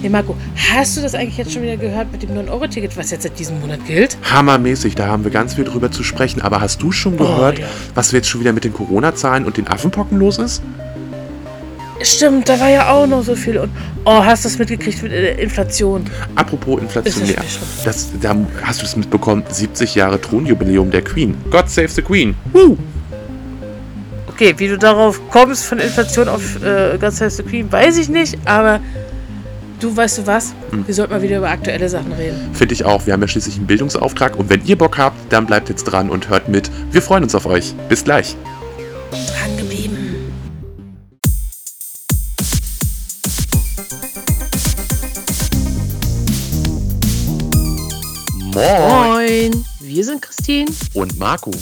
Hey Marco, hast du das eigentlich jetzt schon wieder gehört mit dem 9-Euro-Ticket, was jetzt seit diesem Monat gilt? Hammermäßig, da haben wir ganz viel drüber zu sprechen. Aber hast du schon gehört, ja. was jetzt schon wieder mit den Corona-Zahlen und den Affenpocken los ist? Stimmt, da war ja auch noch so viel. Und oh, hast du das mitgekriegt mit der Inflation? Apropos inflationär, Ist das da hast du es mitbekommen, 70 Jahre Thronjubiläum der Queen. God save the Queen. Woo! Okay, wie du darauf kommst von Inflation auf äh, ganz heiße Queen, weiß ich nicht, aber du weißt du was? Wir sollten mal wieder über aktuelle Sachen reden. Finde ich auch. Wir haben ja schließlich einen Bildungsauftrag und wenn ihr Bock habt, dann bleibt jetzt dran und hört mit. Wir freuen uns auf euch. Bis gleich. Dran geblieben. Moin, wir sind Christine Und Marco,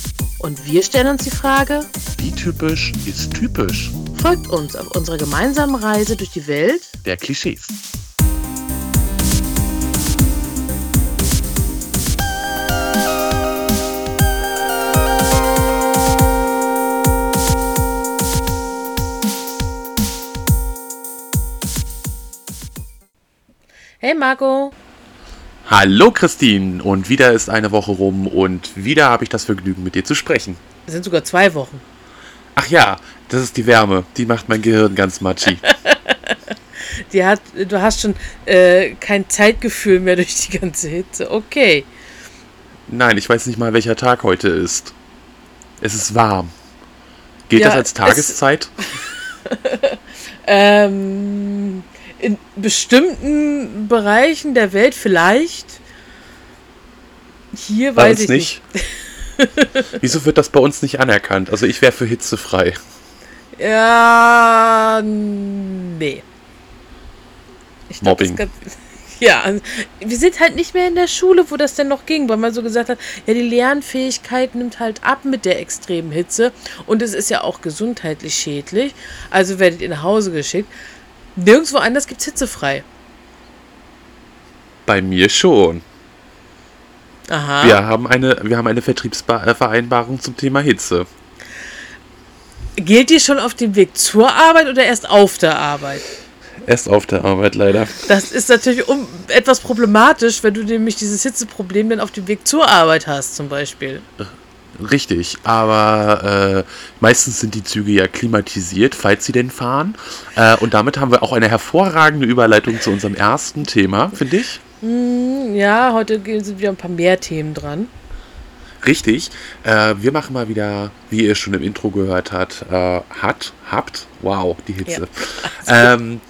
und wir stellen uns die Frage, wie typisch ist typisch? folgt uns auf unserer gemeinsamen Reise durch die Welt Der Klischees. Hey Marco. Hallo Christine und wieder ist eine Woche rum und wieder habe ich das Vergnügen mit dir zu sprechen. Es sind sogar zwei Wochen. Ach ja, das ist die Wärme, die macht mein Gehirn ganz matschig. Die hat, du hast schon äh, kein Zeitgefühl mehr durch die ganze Hitze. Okay. Nein, ich weiß nicht mal, welcher Tag heute ist. Es ist warm. Gilt Ja, das als es- Tageszeit? Ähm, in bestimmten Bereichen der Welt vielleicht. Hier Bei weiß ich nicht. Wieso wird das bei uns nicht anerkannt? Also ich wäre für hitzefrei. Ja, nee. Ich glaub, Mobbing. gab- Ja, also, wir sind halt nicht mehr in der Schule, wo das denn noch ging, weil man so gesagt hat, ja, die Lernfähigkeit nimmt halt ab mit der extremen Hitze und es ist ja auch gesundheitlich schädlich. Also werdet ihr nach Hause geschickt. Nirgendwo anders gibt es hitzefrei. Bei mir schon. Aha. Wir haben eine, wir haben eine Vertriebsvereinbarung zum Thema Hitze. Gilt die schon auf dem Weg zur Arbeit oder erst auf der Arbeit? Erst auf der Arbeit leider. Das ist natürlich um, etwas problematisch, wenn du nämlich dieses Hitzeproblem dann auf dem Weg zur Arbeit hast, zum Beispiel. Richtig, aber äh, meistens sind die Züge ja klimatisiert, falls sie denn fahren. Äh, und damit haben wir auch eine hervorragende Überleitung zu unserem ersten Thema, finde ich. Ja, heute sind wieder ein paar mehr Themen dran. Richtig. Äh, wir machen mal wieder, wie ihr schon im Intro gehört habt, äh, hat, habt, wow, die Hitze. Ähm,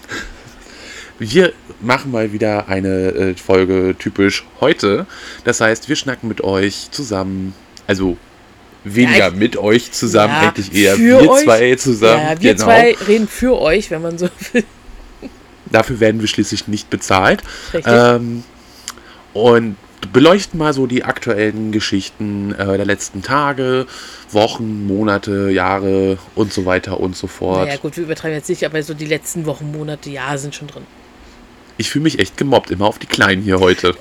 wir machen mal wieder eine äh, Folge typisch heute. Das heißt, wir schnacken mit euch zusammen, also weniger Ja, ich- mit euch zusammen, Ja, eigentlich eher wir euch. zwei zusammen. ja, wir genau. zwei reden für euch, wenn man so will. Dafür werden wir schließlich nicht bezahlt. Richtig. Ähm, und beleuchten mal so die aktuellen Geschichten äh, der letzten Tage, Wochen, Monate, Jahre und so weiter und so fort. naja, gut, wir übertreiben jetzt nicht, aber so die letzten Wochen, Monate, ja, sind schon drin. Ich fühle mich echt gemobbt, immer auf die Kleinen hier heute.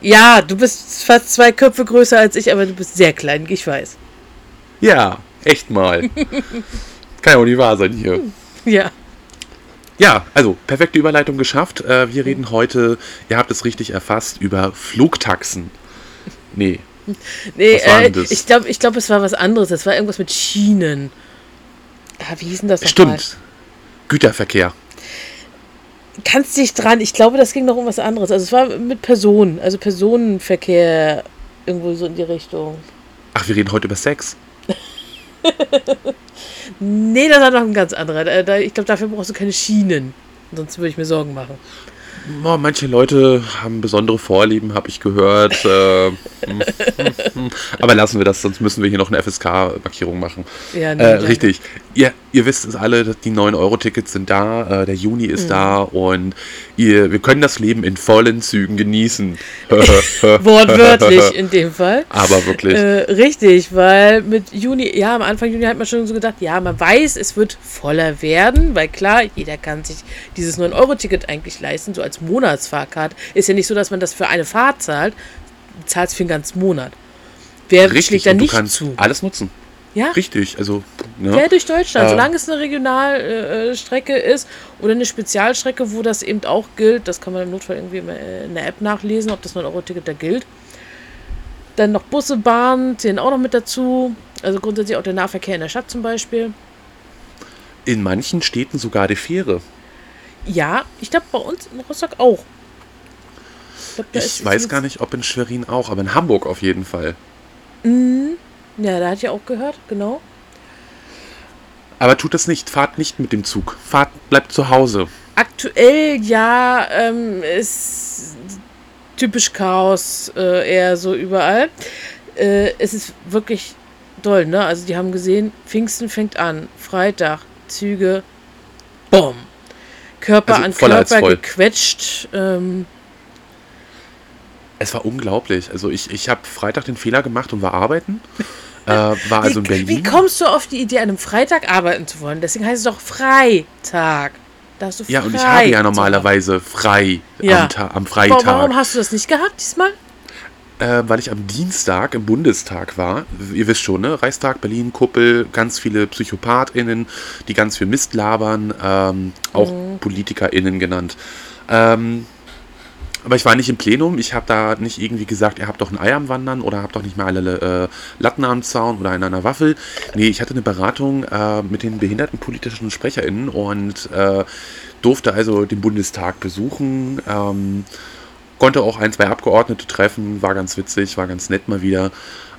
Ja, du bist fast zwei Köpfe größer als ich, aber du bist sehr klein, ich weiß. Ja, echt mal. Kann ja auch nicht wahr sein hier. Ja. Ja, also perfekte Überleitung geschafft. Äh, wir reden heute, ihr habt es richtig erfasst, über Flugtaxen. Nee, Nee, äh, ich glaube, ich glaub, es war was anderes. Es war irgendwas mit Schienen. Ah, wie hieß denn das nochmal? stimmt. Güterverkehr. Kannst dich dran, ich glaube, das ging noch um was anderes. Also es war mit Personen, also Personenverkehr irgendwo so in die Richtung. Ach, wir reden heute über Sex. Nee, das war noch ein ganz anderer. Da, ich glaube, dafür brauchst du keine Schienen. Sonst würde ich mir Sorgen machen. Manche Leute haben besondere Vorlieben, habe ich gehört. Äh. Aber lassen wir das, sonst müssen wir hier noch eine FSK-Markierung machen. Ja, nee, Äh, richtig. Ihr, ihr wisst es alle, die 9-Euro-Tickets sind da, äh, der Juni Mhm. ist da und ihr, wir können das Leben in vollen Zügen genießen. Wortwörtlich in dem Fall. Aber wirklich. Äh, richtig, weil mit Juni, ja, am Anfang Juni hat man schon so gedacht, ja, man weiß, es wird voller werden, weil klar, jeder kann sich dieses 9-Euro-Ticket eigentlich leisten, so als Monatsfahrkarte. Ist ja nicht so, dass man das für eine Fahrt zahlt, du zahlst für den ganzen Monat. Wer Richtig, schlägt da nicht zu? alles nutzen. Ja. Richtig, also. Ne? Quer durch Deutschland, Äh. solange es eine Regionalstrecke ist oder eine Spezialstrecke, wo das eben auch gilt, das kann man im Notfall irgendwie äh, in der App nachlesen, ob das 9-Euro-Ticket da gilt. Dann noch Busse, Bahnen zählen auch noch mit dazu. Also grundsätzlich auch der Nahverkehr in der Stadt zum Beispiel. In manchen Städten sogar die Fähre. Ja, ich glaube bei uns in Rostock auch. glaub, da Ich weiß gar nicht, ob in Schwerin auch, aber in Hamburg auf jeden Fall. Ja, da hatte ich auch gehört, genau. Aber tut das nicht, fahrt nicht mit dem Zug. Fahrt, bleibt zu Hause. Aktuell ja, ähm, ist typisch Chaos äh, eher so überall. Äh, es ist wirklich toll, ne? Also die haben gesehen, Pfingsten fängt an, Freitag, Züge, Bumm. Körper Also an voller als Körper voll. gequetscht. Ähm, Es war unglaublich. Also ich, ich habe Freitag den Fehler gemacht und war arbeiten. Äh, war also in wie, Berlin. wie kommst du auf die Idee, an einem Freitag arbeiten zu wollen? Deswegen heißt es doch Freitag. Da hast du ja, und ich habe ja normalerweise frei Ja. am, am Warum, Freitag. warum hast du das nicht gehabt diesmal? Äh, weil ich am Dienstag im Bundestag war. Ihr wisst schon, ne? Reichstag, Berlin, Kuppel, ganz viele PsychopathInnen, die ganz viel Mist labern, ähm, auch PolitikerInnen genannt. Ähm, aber ich war nicht im Plenum. Ich habe da nicht irgendwie gesagt, ihr habt doch ein Ei am Wandern oder habt doch nicht mehr alle äh, Latten am Zaun oder in einer Waffel. Nee, ich hatte eine Beratung äh, mit den behindertenpolitischen SprecherInnen und äh, durfte also den Bundestag besuchen. Ähm, konnte auch ein, zwei Abgeordnete treffen, war ganz witzig, war ganz nett mal wieder.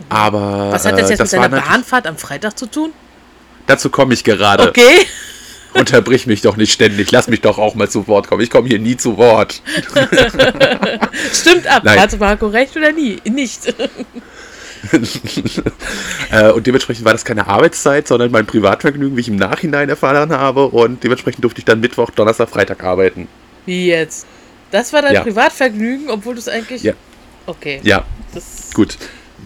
Aber Was hat das äh, jetzt mit war deiner Bahnfahrt am Freitag zu tun? Dazu komme ich gerade. Okay. Unterbrich mich doch nicht ständig. Lass mich doch auch mal zu Wort kommen. Ich komme hier nie zu Wort. Stimmt ab. Nein. Hatte Marco recht oder nie? Nicht. Äh, und dementsprechend war das keine Arbeitszeit, sondern mein Privatvergnügen, wie ich im Nachhinein erfahren habe. Und dementsprechend durfte ich dann Mittwoch, Donnerstag, Freitag arbeiten. Wie jetzt? Das war dein Ja. Privatvergnügen, obwohl du es eigentlich. Ja. Okay. Ja, Das, gut.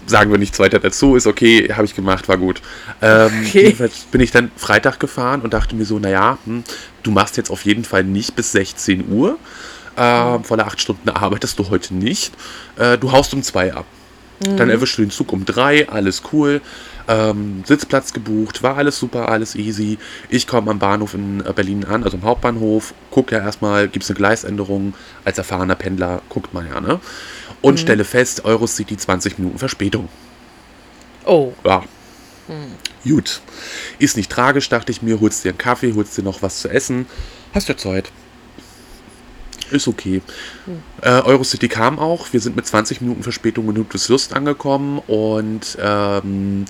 Sagen wir nichts weiter dazu. Ist okay, habe ich gemacht, war gut. Ähm, Okay. Jedenfalls bin ich dann Freitag gefahren und dachte mir so, naja, hm, du machst jetzt auf jeden Fall nicht bis 16 Uhr. Ähm, volle acht Stunden arbeitest du heute nicht. Äh, du haust um zwei ab. Dann erwischst du den Zug um drei, alles cool. Ähm, Sitzplatz gebucht, war alles super, alles easy. Ich komme am Bahnhof in äh, Berlin an, also am Hauptbahnhof, guck ja erstmal, gibt es eine Gleisänderung. Als erfahrener Pendler guckt man ja, ne? Und stelle fest, Eurocity 20 Minuten Verspätung. oh. Ja. Gut. Ist nicht tragisch, dachte ich mir, holst dir einen Kaffee, holst dir noch was zu essen. Hast ja Zeit. Ist okay. Äh, Eurocity kam auch. Wir sind mit 20 Minuten Verspätung in Ludwigslust angekommen und ähm,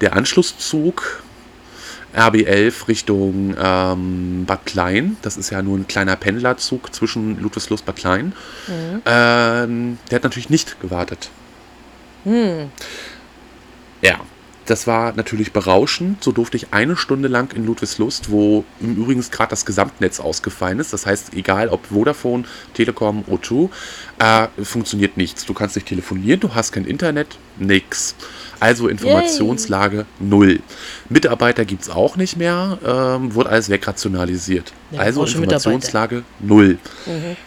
der Anschlusszug RB11 Richtung ähm, Bad Klein, das ist ja nur ein kleiner Pendlerzug zwischen Ludwigslust und Bad Klein, ähm, der hat natürlich nicht gewartet. Ja, das war natürlich berauschend. So durfte ich eine Stunde lang in Ludwigslust, wo im Übrigen gerade das Gesamtnetz ausgefallen ist. Das heißt, egal ob Vodafone, Telekom, O2, äh, funktioniert nichts. Du kannst nicht telefonieren, du hast kein Internet, nix. Also Informationslage null. Mitarbeiter gibt es auch nicht mehr, ähm, wurde alles wegrationalisiert. Ja, also. Informationslage null.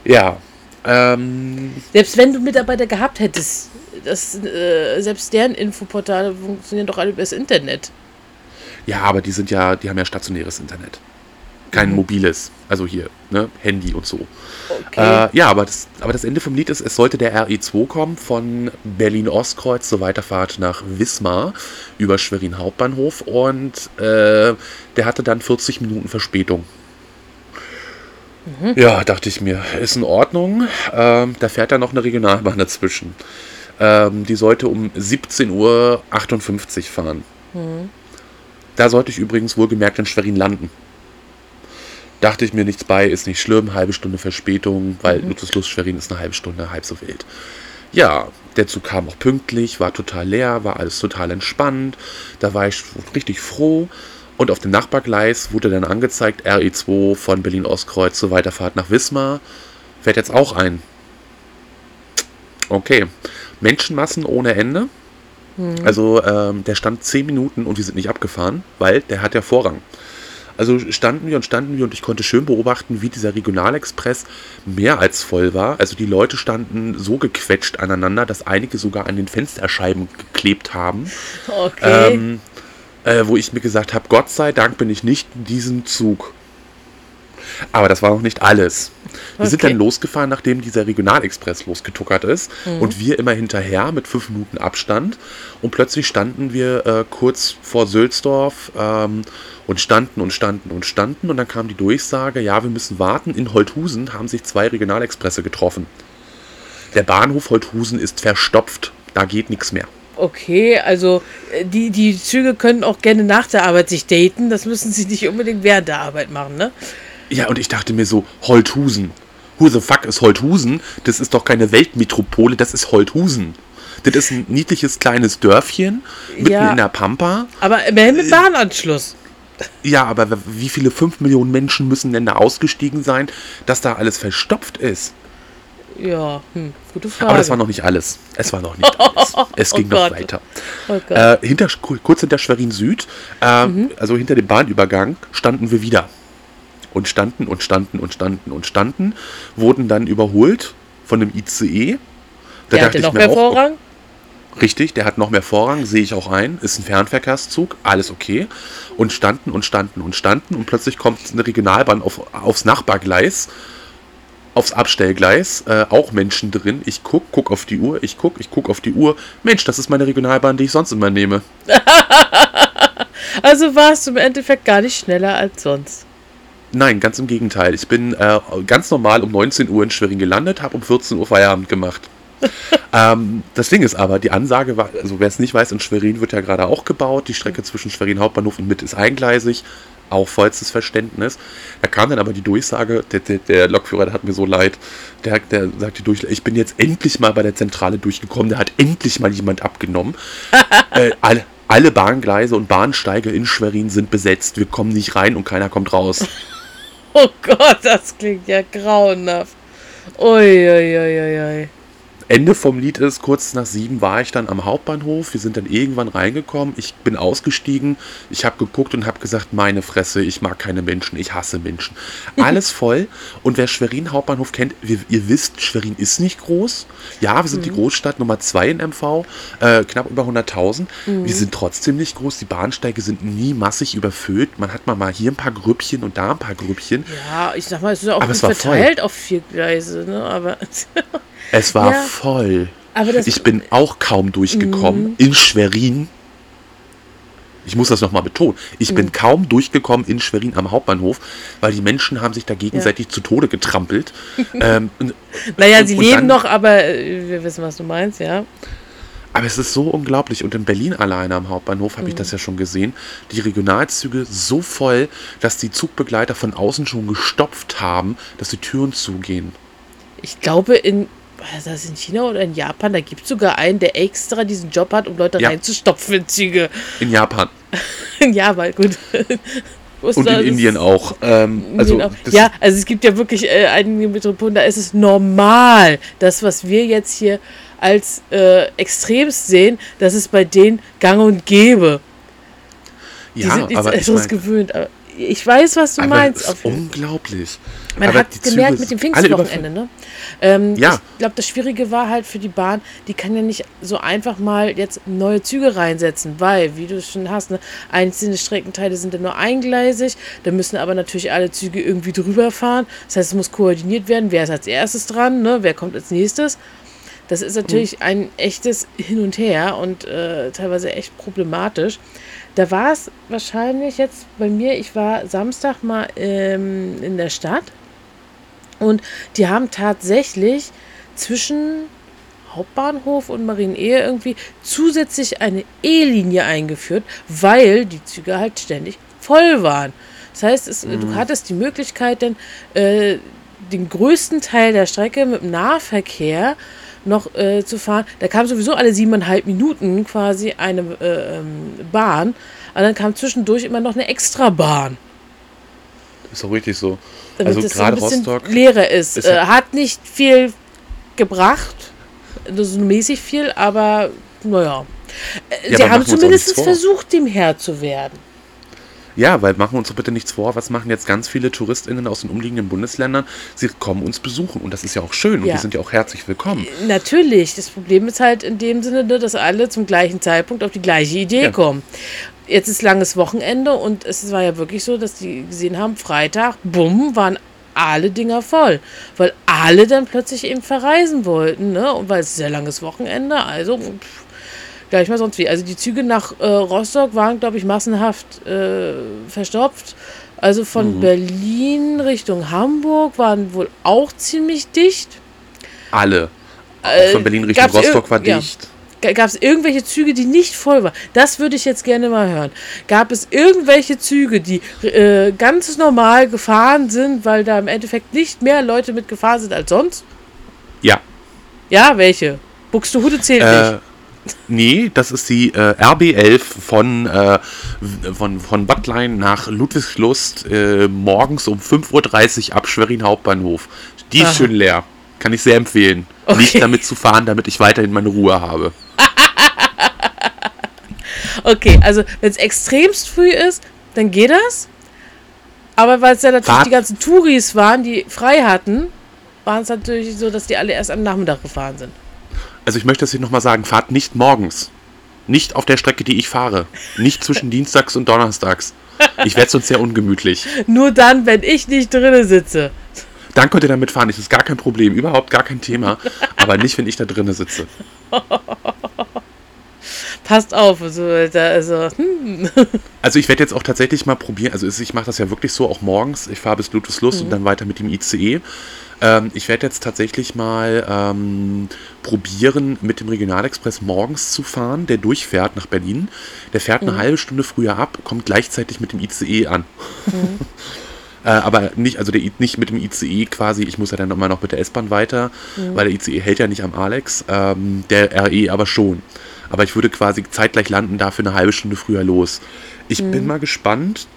Ja. Ähm, Selbst wenn du Mitarbeiter gehabt hättest, das, äh, selbst deren Infoportale funktionieren doch alle über das Internet. Ja, aber die sind ja, die haben ja stationäres Internet. Kein mobiles, also hier, ne, Handy und so. Okay. Äh, ja, aber das, aber das Ende vom Lied ist, es sollte der RE2 kommen von Berlin-Ostkreuz zur Weiterfahrt nach Wismar über Schwerin Hauptbahnhof und äh, der hatte dann 40 Minuten Verspätung. Ja, dachte ich mir, ist in Ordnung. Ähm, da fährt dann noch eine Regionalbahn dazwischen. Ähm, die sollte um 17.58 Uhr fahren. Da sollte ich übrigens wohlgemerkt in Schwerin landen. Dachte ich mir nichts bei, ist nicht schlimm, halbe Stunde Verspätung, weil Lutzes Schwerin ist eine halbe Stunde, halb so wild. Ja, der Zug kam auch pünktlich, war total leer, war alles total entspannt. Da war ich richtig froh. Und auf dem Nachbargleis wurde dann angezeigt, RE2 von Berlin-Ostkreuz zur Weiterfahrt nach Wismar. Fährt jetzt auch ein. Okay. Menschenmassen ohne Ende. Also ähm, der stand 10 Minuten und wir sind nicht abgefahren, weil der hat ja Vorrang. Also standen wir und standen wir und ich konnte schön beobachten, wie dieser Regionalexpress mehr als voll war. Also die Leute standen so gequetscht aneinander, dass einige sogar an den Fensterscheiben geklebt haben. okay. Ähm, äh, wo ich mir gesagt habe, Gott sei Dank bin ich nicht in diesem Zug. Aber das war noch nicht alles. Wir sind Okay. dann losgefahren, nachdem dieser Regionalexpress losgetuckert ist. Mhm. Und wir immer hinterher mit fünf Minuten Abstand. Und plötzlich standen wir äh, kurz vor Sülzdorf ähm, und standen und standen und standen. Und dann kam die Durchsage, ja, wir müssen warten. In Holthusen haben sich zwei Regionalexpresse getroffen. Der Bahnhof Holthusen ist verstopft. Da geht nichts mehr. Okay, also äh, die, die Züge können auch gerne nach der Arbeit sich daten. Das müssen sie nicht unbedingt während der Arbeit machen, ne? Ja, und ich dachte mir so, Holthusen. Who the fuck ist Holthusen? Das ist doch keine Weltmetropole, das ist Holthusen. Das ist ein niedliches kleines Dörfchen mitten Ja. in der Pampa. Aber immerhin mit Bahnanschluss. Ja, aber wie viele 5 Millionen Menschen müssen denn da ausgestiegen sein, dass da alles verstopft ist? Ja, hm, gute Frage. Aber das war noch nicht alles. Es war noch nicht alles. Es Oh ging noch Gott. weiter. oh. Äh, hinter, kurz hinter Schwerin Süd, äh, also hinter dem Bahnübergang, standen wir wieder. Und standen und standen und standen und standen, wurden dann überholt von dem ICE. Da der hatte noch mir mehr auch, Vorrang. Richtig, der hat noch mehr Vorrang, sehe ich auch ein. Ist ein Fernverkehrszug, alles okay. Und standen und standen und standen und plötzlich kommt eine Regionalbahn auf, aufs Nachbargleis, aufs Abstellgleis, äh, auch Menschen drin. Ich guck, guck auf die Uhr, ich guck, ich guck auf die Uhr. Mensch, das ist meine Regionalbahn, die ich sonst immer nehme. Also warst du im Endeffekt gar nicht schneller als sonst. Nein, ganz im Gegenteil. Ich bin äh, ganz normal um 19 Uhr in Schwerin gelandet, habe um 14 Uhr Feierabend gemacht. ähm, das Ding ist aber, die Ansage war, also wer es nicht weiß, in Schwerin wird ja gerade auch gebaut. Die Strecke zwischen Schwerin Hauptbahnhof und Mitte ist eingleisig. Auch vollstes Verständnis. Da kam dann aber die Durchsage, der, der, der Lokführer, der hat mir so leid, der, der sagte durch, ich bin jetzt endlich mal bei der Zentrale durchgekommen, der hat endlich mal jemand abgenommen. äh, alle, alle Bahngleise und Bahnsteige in Schwerin sind besetzt. Wir kommen nicht rein und keiner kommt raus. Oh Gott, das klingt ja grauenhaft. Uiuiuiui. Ende vom Lied ist, kurz nach sieben war ich dann am Hauptbahnhof. Wir sind dann irgendwann reingekommen. Ich bin ausgestiegen. Ich habe geguckt und habe gesagt, meine Fresse, ich mag keine Menschen, ich hasse Menschen. Alles voll. Und wer Schwerin Hauptbahnhof kennt, wir, ihr wisst, Schwerin ist nicht groß. Ja, wir sind die Großstadt Nummer zwei in MV, äh, knapp über 100.000. Wir sind trotzdem nicht groß. Die Bahnsteige sind nie massig überfüllt. Man hat mal, mal hier ein paar Grüppchen und da ein paar Grüppchen. Ja, ich sag mal, es ist auch Aber gut war voll. verteilt auf vier Gleise, ne? Aber, Es war Ja. voll. Ich bin auch kaum durchgekommen in Schwerin. Ich muss das nochmal betonen. Ich bin kaum durchgekommen in Schwerin am Hauptbahnhof, weil die Menschen haben sich da gegenseitig zu Tode getrampelt. ähm, und, naja, und- sie und leben dann- noch, aber äh, wir wissen, was du meinst, ja. aber es ist so unglaublich. Und in Berlin alleine am Hauptbahnhof habe ich das ja schon gesehen. Die Regionalzüge so voll, dass die Zugbegleiter von außen schon gestopft haben, dass die Türen zugehen. Ich glaube, in. Ist das in China oder in Japan? Da gibt es sogar einen, der extra diesen Job hat, um Leute Ja. reinzustopfen in Züge. In Japan ja, aber gut. Und in das- Indien auch. Ähm, also auch. das- ja, also es gibt ja wirklich äh, einige Metropolen, da ist es normal. Das, was wir jetzt hier als äh, extremst sehen, das ist bei denen gang und gäbe. Die ja, sind nichts aber ich anderes mein, gewöhnt. Aber ich weiß, was du meinst. es ist Auf jeden unglaublich. Man aber hat gemerkt mit dem Pfingstwochenende, ne? Ähm, Ja. Ich glaube, das Schwierige war halt für die Bahn, die kann ja nicht so einfach mal jetzt neue Züge reinsetzen, weil, wie du schon hast, ne, einzelne Streckenteile sind dann nur eingleisig, da müssen aber natürlich alle Züge irgendwie drüber fahren. Das heißt, es muss koordiniert werden, wer ist als erstes dran, ne? wer kommt als nächstes. Das ist natürlich ein echtes Hin und Her und äh, teilweise echt problematisch. Da war es wahrscheinlich jetzt bei mir, ich war Samstag mal ähm, in der Stadt und die haben tatsächlich zwischen Hauptbahnhof und Marienehe irgendwie zusätzlich eine E-Linie eingeführt, weil die Züge halt ständig voll waren. Das heißt, es, du hattest die Möglichkeit, dann äh, den größten Teil der Strecke mit dem Nahverkehr noch äh, zu fahren. Da kam sowieso alle siebeneinhalb Minuten quasi eine äh, ähm, Bahn. Und dann kam zwischendurch immer noch eine Extrabahn. Ist doch richtig so. Damit also so gerade bisschen Rostock. leerer ist. ist äh, ja- hat nicht viel gebracht. Das ist mäßig viel, aber naja. Äh, Ja, Sie haben zumindest versucht, dem Herr zu werden. Ja, weil machen wir uns doch bitte nichts vor. Was machen jetzt ganz viele TouristInnen aus den umliegenden Bundesländern? Sie kommen uns besuchen und das ist ja auch schön und Ja. die sind ja auch herzlich willkommen. Natürlich. Das Problem ist halt in dem Sinne, ne, dass alle zum gleichen Zeitpunkt auf die gleiche Idee Ja. kommen. Jetzt ist langes Wochenende und es war ja wirklich so, dass die gesehen haben, Freitag, bumm, waren alle Dinger voll. Weil alle dann plötzlich eben verreisen wollten, ne? Und weil es sehr langes Wochenende, also pff, gleich mal sonst wie. Also die Züge nach äh, Rostock waren, glaube ich, massenhaft äh, verstopft. Also von Mhm. Berlin Richtung Hamburg waren wohl auch ziemlich dicht. Alle. Äh, von Berlin Richtung Rostock war ja. dicht. Gab es irgendwelche Züge, die nicht voll waren? Das würde ich jetzt gerne mal hören. Gab es irgendwelche Züge, die äh, ganz normal gefahren sind, weil da im Endeffekt nicht mehr Leute mitgefahren sind als sonst? Ja. Ja, welche? Buxtehude zählt Äh, nicht. nee, das ist die äh, RB11 von, äh, von, von Battlein nach Ludwigslust äh, morgens um 5.30 Uhr ab Schwerin Hauptbahnhof. Die ist Aha. schön leer. Kann ich sehr empfehlen. Okay. Nicht damit zu fahren, damit ich weiterhin meine Ruhe habe. Okay, also wenn es extremst früh ist, dann geht das. Aber weil es ja natürlich Fahrt- die ganzen Touris waren, die frei hatten, war es natürlich so, dass die alle erst am Nachmittag gefahren sind. Also ich möchte hier nochmal sagen, fahrt nicht morgens. Nicht auf der Strecke, die ich fahre. Nicht zwischen Dienstags und Donnerstags. Ich werde sonst sehr ungemütlich. Nur dann, wenn ich nicht drinne sitze. Dann könnt ihr damit fahren, das ist gar kein Problem, überhaupt gar kein Thema. Aber nicht, wenn ich da drinnen sitze. Passt auf, also, da, also hm. Also ich werde jetzt auch tatsächlich mal probieren, also ich mache das ja wirklich so auch morgens. Ich fahre bis Ludwigslust und dann weiter mit dem ICE. Ähm, ich werde jetzt tatsächlich mal ähm, probieren, mit dem Regionalexpress morgens zu fahren, der durchfährt nach Berlin. Der fährt eine halbe Stunde früher ab, kommt gleichzeitig mit dem ICE an. Äh, aber nicht, also der, nicht mit dem ICE quasi, ich muss ja dann immer noch mit der S-Bahn weiter, weil der ICE hält ja nicht am Alex, ähm, der RE aber schon. Aber ich würde quasi zeitgleich landen, dafür eine halbe Stunde früher los. Ich bin mal gespannt,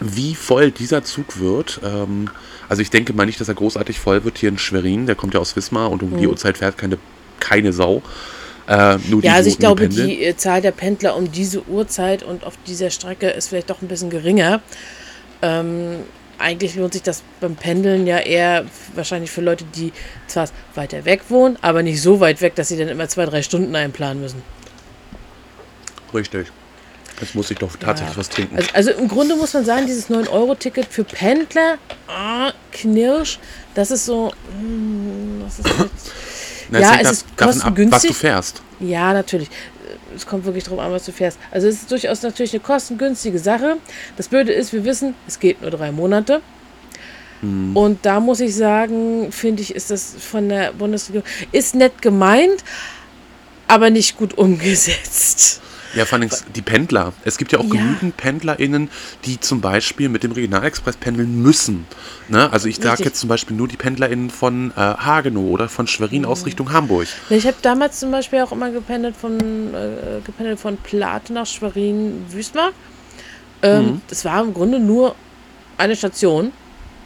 wie voll dieser Zug wird. Ähm, also ich denke mal nicht, dass er großartig voll wird hier in Schwerin. Der kommt ja aus Wismar und um die Uhrzeit fährt keine, keine Sau. Äh, Ja, also ich glaube, pendeln. die äh, Zahl der Pendler um diese Uhrzeit und auf dieser Strecke ist vielleicht doch ein bisschen geringer. Ähm, eigentlich lohnt sich das beim Pendeln ja eher wahrscheinlich für Leute, die zwar weiter weg wohnen, aber nicht so weit weg, dass sie dann immer zwei, drei Stunden einplanen müssen. Richtig. Jetzt muss ich doch tatsächlich Ja. was trinken. Also, also im Grunde muss man sagen, dieses 9-Euro-Ticket für Pendler, ah, Knirsch, das ist so. hm, Das ist halt, Na, ja, es ist davon ab, was du fährst. Ja, natürlich. Es kommt wirklich drauf an, was du fährst. Also es ist durchaus natürlich eine kostengünstige Sache. Das Blöde ist, wir wissen, es geht nur drei Monate. Und da muss ich sagen, finde ich, ist das von der Bundesregierung, ist nett gemeint, aber nicht gut umgesetzt. Ja, vor allem die Pendler. Es gibt ja auch Ja. genügend PendlerInnen, die zum Beispiel mit dem Regionalexpress pendeln müssen. Ne? Also ich sage jetzt zum Beispiel nur die PendlerInnen von äh, Hagenow oder von Schwerin aus Richtung Hamburg. Ich habe damals zum Beispiel auch immer gependelt von, äh, gependelt von Plate nach Schwerin-Wüstmar. Ähm, Das war im Grunde nur eine Station,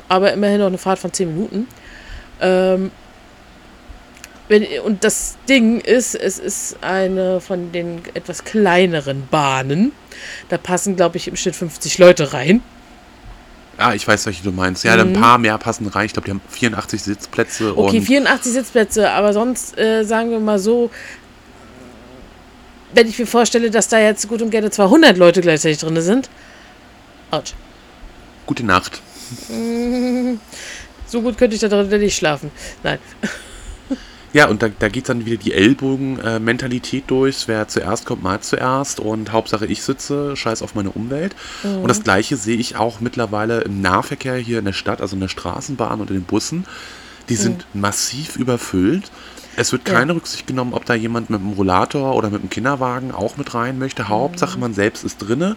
aber immerhin noch eine Fahrt von 10 Minuten. Ähm, wenn, und das Ding ist, es ist eine von den etwas kleineren Bahnen. Da passen, glaube ich, im Schnitt 50 Leute rein. Ah, ich weiß, welche du meinst. Ja, ein paar mehr passen rein. Ich glaube, die haben 84 Sitzplätze. Okay, und 84 Sitzplätze, aber sonst äh, sagen wir mal so, wenn ich mir vorstelle, dass da jetzt gut und gerne 200 Leute gleichzeitig drin sind. Autsch. gute Nacht. So gut könnte ich da drin nicht schlafen. Nein. Ja, und da, da geht dann wieder die Ellbogen-Mentalität durch. Wer zuerst kommt, mal zuerst. Und Hauptsache ich sitze, scheiß auf meine Umwelt. Und das gleiche sehe ich auch mittlerweile im Nahverkehr hier in der Stadt, also in der Straßenbahn und in den Bussen. Die sind massiv überfüllt. Es wird Ja. keine Rücksicht genommen, ob da jemand mit einem Rollator oder mit einem Kinderwagen auch mit rein möchte. Hauptsache man selbst ist drinne.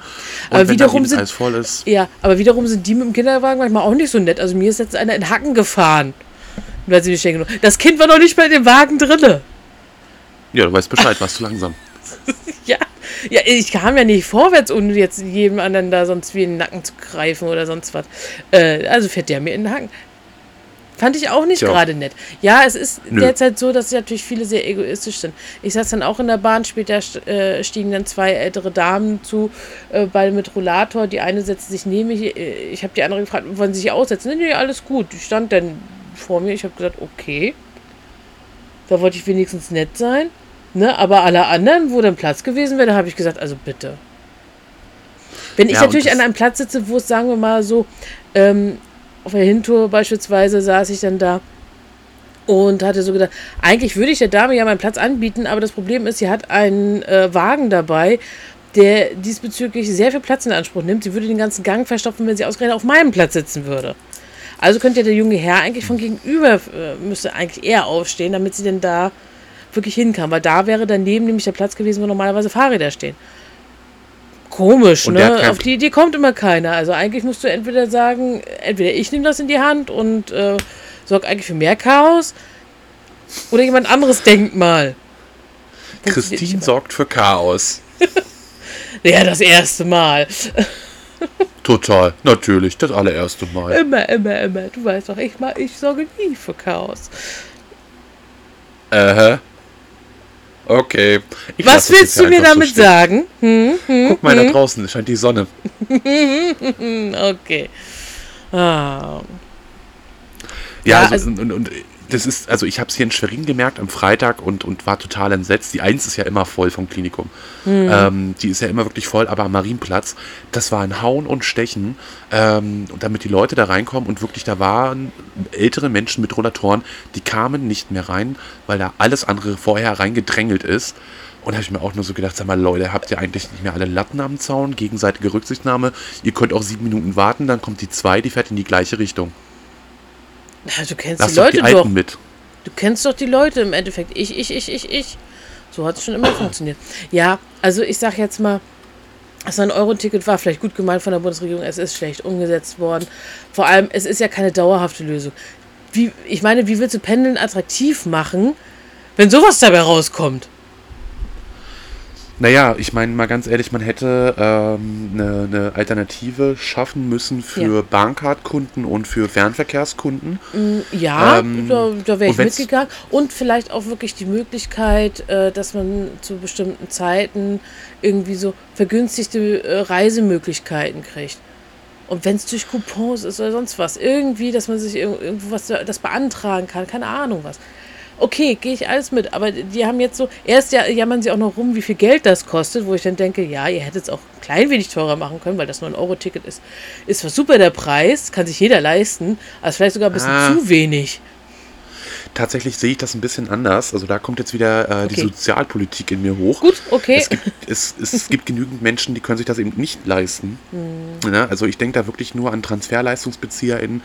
Und Aber wiederum sind- alles voll ist, Ja, aber wiederum sind die mit dem Kinderwagen manchmal auch nicht so nett. Also mir ist jetzt einer in Hacken gefahren. Weil sie nicht schnell genug. Das Kind war noch nicht mal in dem Wagen drinne. ja, du weißt Bescheid, warst zu langsam. Ja, ja, ich kam ja nicht vorwärts, ohne jetzt jedem anderen da sonst wie in den Nacken zu greifen oder sonst was. Äh, also fährt der mir in den Haken. Fand ich auch nicht gerade nett. Ja, es ist Nö. derzeit so, dass natürlich viele sehr egoistisch sind. Ich saß dann auch in der Bahn, später äh, stiegen dann zwei ältere Damen zu, äh, beide mit Rollator. Die eine setzte sich neben mich. äh, Ich habe die andere gefragt, wollen Sie sich aussetzen? Nee, nee, alles gut. Die stand dann vor mir. Ich habe gesagt, okay. Da wollte ich wenigstens nett sein. Ne? Aber alle anderen, wo dann Platz gewesen wäre, da habe ich gesagt, also bitte. Wenn ich Ja, natürlich an einem Platz sitze, wo es, sagen wir mal so, ähm, auf der Hintour beispielsweise saß ich dann da und hatte so gedacht, eigentlich würde ich der Dame ja meinen Platz anbieten, aber das Problem ist, sie hat einen äh, Wagen dabei, der diesbezüglich sehr viel Platz in Anspruch nimmt. Sie würde den ganzen Gang verstopfen, wenn sie ausgerechnet auf meinem Platz sitzen würde. Also könnte ja der junge Herr eigentlich von gegenüber, äh, müsste eigentlich eher aufstehen, damit sie denn da wirklich hinkam. Weil da wäre daneben nämlich der Platz gewesen, wo normalerweise Fahrräder stehen. Komisch, Und ne? Auf die Idee kommt immer keiner. Also eigentlich musst du entweder sagen, entweder ich nehme das in die Hand und äh, sorge eigentlich für mehr Chaos oder jemand anderes denkt mal. Christine sorgt für Chaos. Ja, das erste Mal. Total, natürlich, das allererste Mal. Immer, immer, immer. Du weißt doch, ich, mal, ich sorge nie für Chaos. Äh, okay. Ich Was willst du mir so damit stehen. sagen? Hm, hm, Guck mal, da draußen scheint die Sonne. hm, okay. Ah, Ja, Ja, also, also- und, und das ist, also ich habe es hier in Schwerin gemerkt am Freitag und, und war total entsetzt. Die Eins ist ja immer voll vom Klinikum. Hm. Ähm, die ist ja immer wirklich voll, aber am Marienplatz, das war ein Hauen und Stechen, ähm, und damit die Leute da reinkommen und wirklich, da waren ältere Menschen mit Rollatoren, die kamen nicht mehr rein, weil da alles andere vorher reingedrängelt ist. Und da habe ich mir auch nur so gedacht, sag mal, Leute, habt ihr eigentlich nicht mehr alle Latten am Zaun, gegenseitige Rücksichtnahme? Ihr könnt auch sieben Minuten warten, dann kommt die zwei, die fährt in die gleiche Richtung. Ja, du kennst Lass die doch Leute die doch. Mit. Du kennst doch die Leute im Endeffekt. Ich, ich, ich, ich, ich. So hat es schon immer funktioniert. Ja, also ich sag jetzt mal, das 9-Euro-Ticket war vielleicht gut gemeint von der Bundesregierung, es ist schlecht umgesetzt worden. Vor allem, es ist ja keine dauerhafte Lösung. Wie, ich meine, wie willst du Pendeln attraktiv machen, wenn sowas dabei rauskommt? Naja, ich meine mal ganz ehrlich, man hätte ähm, eine, eine Alternative schaffen müssen für Ja. Bahncard-Kunden und für Fernverkehrskunden. Ja, Ähm, da, da wäre ich mitgegangen. Und vielleicht auch wirklich die Möglichkeit, äh, dass man zu bestimmten Zeiten irgendwie so vergünstigte äh, Reisemöglichkeiten kriegt. Und wenn es durch Coupons ist oder sonst was, irgendwie, dass man sich irg- irgendwo was da- das beantragen kann, keine Ahnung was. Okay, gehe ich alles mit, aber die haben jetzt so, erst ja, jammern sie auch noch rum, wie viel Geld das kostet, wo ich dann denke, ja, ihr hättet es auch ein klein wenig teurer machen können, weil das nur ein Euro-Ticket ist. Ist zwar super der Preis, kann sich jeder leisten, aber ist vielleicht sogar ein bisschen Ah. zu wenig. Tatsächlich sehe ich das ein bisschen anders. Also da kommt jetzt wieder äh, die Okay. Sozialpolitik in mir hoch. Gut, okay. Es gibt, es, es gibt genügend Menschen, die können sich das eben nicht leisten. Hm. Ja, also ich denke da wirklich nur an TransferleistungsbezieherInnen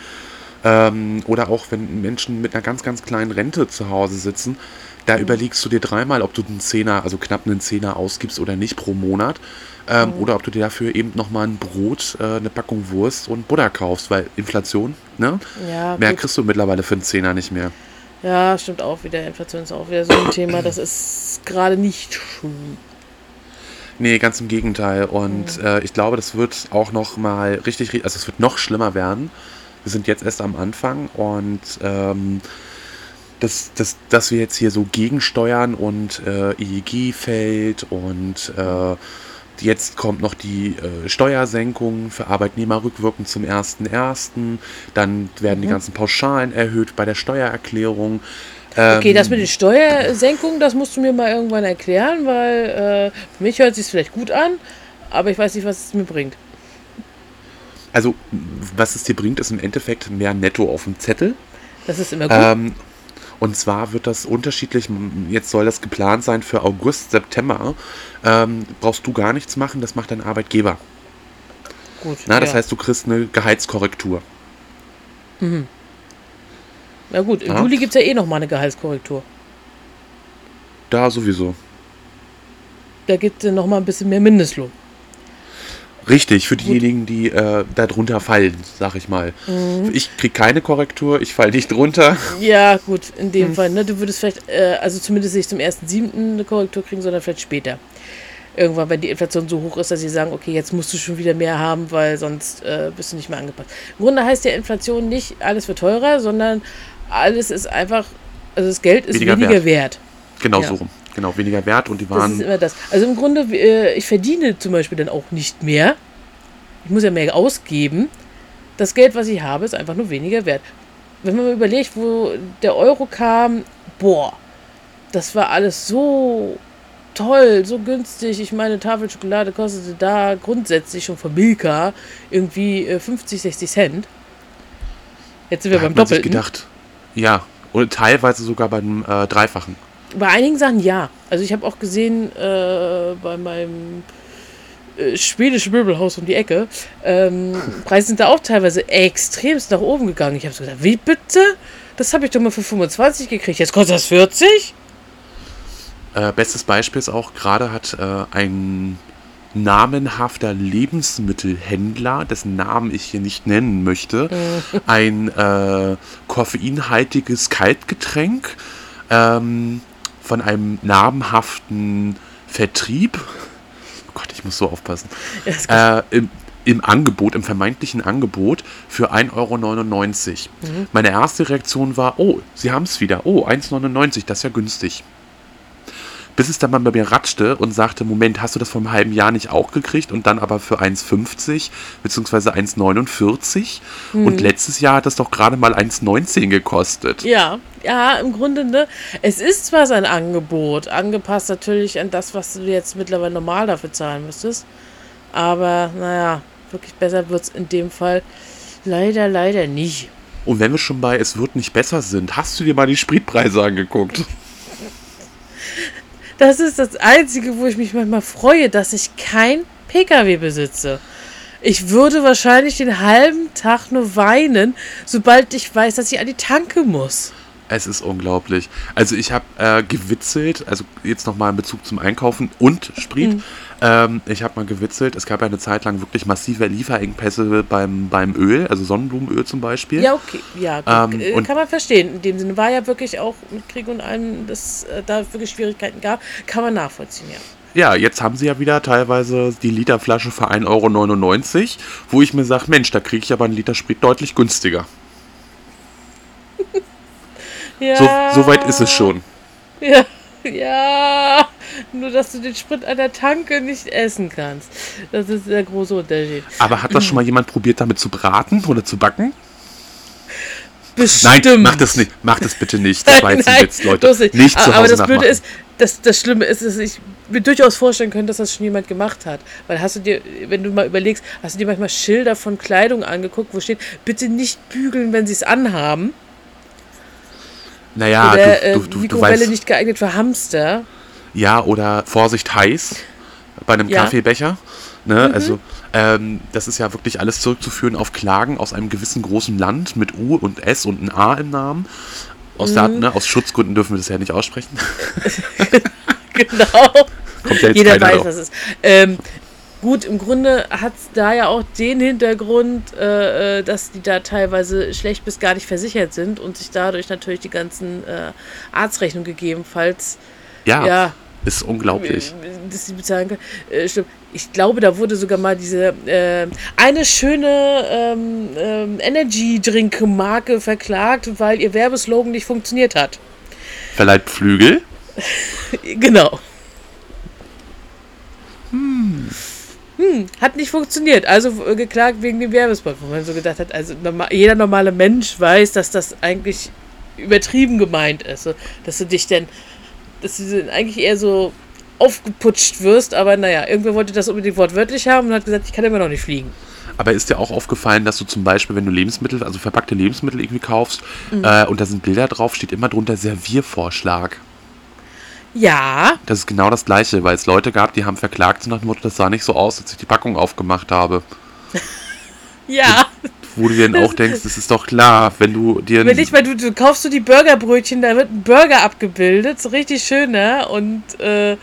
ähm, oder auch wenn Menschen mit einer ganz, ganz kleinen Rente zu Hause sitzen. Da Hm. überlegst du dir dreimal, ob du einen Zehner, also knapp einen Zehner ausgibst oder nicht pro Monat. Ähm, Hm. Oder ob du dir dafür eben nochmal ein Brot, äh, eine Packung Wurst und Butter kaufst, weil Inflation, ne? Ja, Mehr gut. kriegst du mittlerweile für einen Zehner nicht mehr. ja, stimmt auch wieder. Inflation ist auch wieder so ein Thema, das ist gerade nicht schön. Nee, ganz im Gegenteil. Und äh, ich glaube, das wird auch noch mal richtig, ri- also es wird noch schlimmer werden. Wir sind jetzt erst am Anfang und ähm, dass, dass, dass wir jetzt hier so gegensteuern und äh, EEG fällt und äh, jetzt kommt noch die äh, Steuersenkung für Arbeitnehmer rückwirkend zum 1.1. Dann werden die ganzen Pauschalen erhöht bei der Steuererklärung. Okay, Ähm, das mit den Steuersenkungen, das musst du mir mal irgendwann erklären, weil äh, für mich hört es sich vielleicht gut an, aber ich weiß nicht, was es mir bringt. Also, was es dir bringt, ist im Endeffekt mehr Netto auf dem Zettel. Das ist immer gut. Ähm, und zwar wird das unterschiedlich, jetzt soll das geplant sein für August, September. Ähm, brauchst du gar nichts machen, das macht dein Arbeitgeber. gut. Na, das ja. heißt, du kriegst eine Gehaltskorrektur. Na gut, im Ja. Juli gibt es ja eh nochmal eine Gehaltskorrektur. Da sowieso. Da gibt es nochmal ein bisschen mehr Mindestlohn. Richtig, für diejenigen, die äh, da drunter fallen, sag ich mal. Mhm. Ich krieg keine Korrektur, ich fall nicht drunter. Ja, gut, in dem Fall. Ne, du würdest vielleicht, äh, also zumindest nicht zum 1.7. eine Korrektur kriegen, sondern vielleicht später. Irgendwann, wenn die Inflation so hoch ist, dass sie sagen, okay, jetzt musst du schon wieder mehr haben, weil sonst äh, bist du nicht mehr angepasst. Im Grunde heißt ja Inflation nicht, alles wird teurer, sondern alles ist einfach, also das Geld ist Weniger weniger, wert. wert. Genau Ja. so rum. Genau, weniger Wert und die Das ist waren. immer das. Also im Grunde, äh, ich verdiene zum Beispiel dann auch nicht mehr. Ich muss ja mehr ausgeben. Das Geld, was ich habe, ist einfach nur weniger wert. Wenn man mal überlegt, wo der Euro kam, boah, das war alles so toll, so günstig. Ich meine, Tafel Schokolade kostete da grundsätzlich schon von Milka irgendwie äh, 50, 60 Cent. Jetzt sind wir Da beim hat man sich Doppelten. gedacht, ja, und teilweise sogar beim äh, Dreifachen. Bei einigen Sachen ja. Also ich habe auch gesehen, äh, bei meinem äh, schwedischen Möbelhaus um die Ecke, ähm, Preise sind da auch teilweise extremst nach oben gegangen. Ich habe so gedacht, wie bitte? Das habe ich doch mal für 25 gekriegt. Jetzt kostet das 40? Äh, bestes Beispiel ist auch, gerade hat äh, ein namenhafter Lebensmittelhändler, dessen Namen ich hier nicht nennen möchte, ein äh, koffeinhaltiges Kaltgetränk ähm, von einem namhaften Vertrieb. Oh Gott, ich muss so aufpassen. Ja, Äh, im, Im Angebot, im vermeintlichen Angebot für 1,99 Euro. Meine erste Reaktion war, oh, sie haben es wieder. Oh, 1,99, das ist ja günstig. Bis es dann mal bei mir ratschte und sagte, Moment, hast du das vor einem halben Jahr nicht auch gekriegt? Und dann aber für 1,50 beziehungsweise 1,49. Und letztes Jahr hat das doch gerade mal 1,19 gekostet. Ja, ja, im Grunde, ne? Es ist zwar sein Angebot, angepasst natürlich an das, was du jetzt mittlerweile normal dafür zahlen müsstest. Aber, naja, wirklich besser wird es in dem Fall leider, leider nicht. Und wenn wir schon bei Es wird nicht besser sind, hast du dir mal die Spritpreise angeguckt? Das ist das Einzige, wo ich mich manchmal freue, dass ich kein Pkw besitze. Ich würde wahrscheinlich den halben Tag nur weinen, sobald ich weiß, dass ich an die Tanke muss. Es ist unglaublich. Also ich habe äh, gewitzelt, also jetzt nochmal in Bezug zum Einkaufen und Sprit. Ähm, ich habe mal gewitzelt, es gab ja eine Zeit lang wirklich massive Lieferengpässe beim, beim Öl, also Sonnenblumenöl zum Beispiel. Ja, okay. Ja, Ähm, äh, und- kann man verstehen. In dem Sinne war ja wirklich auch mit Krieg und allem, dass äh, da wirklich Schwierigkeiten gab. Kann man nachvollziehen, ja. Ja, jetzt haben sie ja wieder teilweise die Literflasche für 1,99 Euro, wo ich mir sage, Mensch, da kriege ich aber einen Liter Sprit deutlich günstiger. Ja. So, so weit ist es schon. Ja, ja. Nur, dass du den Sprit an der Tanke nicht essen kannst. Das ist der große Unterschied. Aber hat das schon mal jemand probiert, damit zu braten oder zu backen? Bestimmt. Nein, mach das nicht. Mach das bitte nicht. Das war jetzt ein Witz, Leute. lustig. Nicht zu aber, Hause aber das. Blöde ist, das, das Schlimme ist, dass ich mir durchaus vorstellen könnte, dass das schon jemand gemacht hat. Weil hast du dir, wenn du mal überlegst, hast du dir manchmal Schilder von Kleidung angeguckt, wo steht, bitte nicht bügeln, wenn sie es anhaben. Naja, Oder du, äh, du, du, du Mikrowelle weißt, nicht geeignet für Hamster. Ja, oder Vorsicht heiß bei einem Ja. Mhm. Kaffeebecher. Ne? Also, ähm, das ist ja wirklich alles zurückzuführen auf Klagen aus einem gewissen großen Land mit U und S und ein A im Namen. Aus, Mhm. der, ne, aus Schutzgründen dürfen wir das ja nicht aussprechen. genau. Kommt ja jetzt Jeder weiß, was es ist. Ähm, gut, im Grunde hat es da ja auch den Hintergrund, äh, äh, dass die da teilweise schlecht bis gar nicht versichert sind und sich dadurch natürlich die ganzen äh, Arztrechnungen gegebenenfalls, Ja, ja, ist unglaublich. äh, dass sie bezahlen können. Äh, stimmt. Ich glaube, da wurde sogar mal diese äh, eine schöne ähm, ähm, Energy-Drink-Marke verklagt, weil ihr Werbeslogan nicht funktioniert hat. Verleiht Flügel. Genau. Hm, hat nicht funktioniert. Also äh, geklagt wegen dem Werbespot, wo man so gedacht hat, also norma jeder normale Mensch weiß, dass das eigentlich übertrieben gemeint ist. Dass du dich denn, dass du eigentlich eher so aufgeputscht wirst, aber naja, irgendwer wollte das unbedingt wortwörtlich haben und hat gesagt, ich kann immer noch nicht fliegen. Aber ist dir auch aufgefallen, dass du zum Beispiel, wenn du Lebensmittel, also verpackte Lebensmittel irgendwie kaufst Mhm. äh, und da sind Bilder drauf, steht immer drunter Serviervorschlag. Ja, Das ist genau das Gleiche, weil es Leute gab, die haben verklagt so nach dem Motto, das sah nicht so aus, als ich die Packung aufgemacht habe. ja. Wo du dir dann auch denkst, das ist doch klar, wenn du dir... Überleg mal, du, du kaufst du die Burgerbrötchen, da wird ein Burger abgebildet, so richtig schön, ne? Und äh,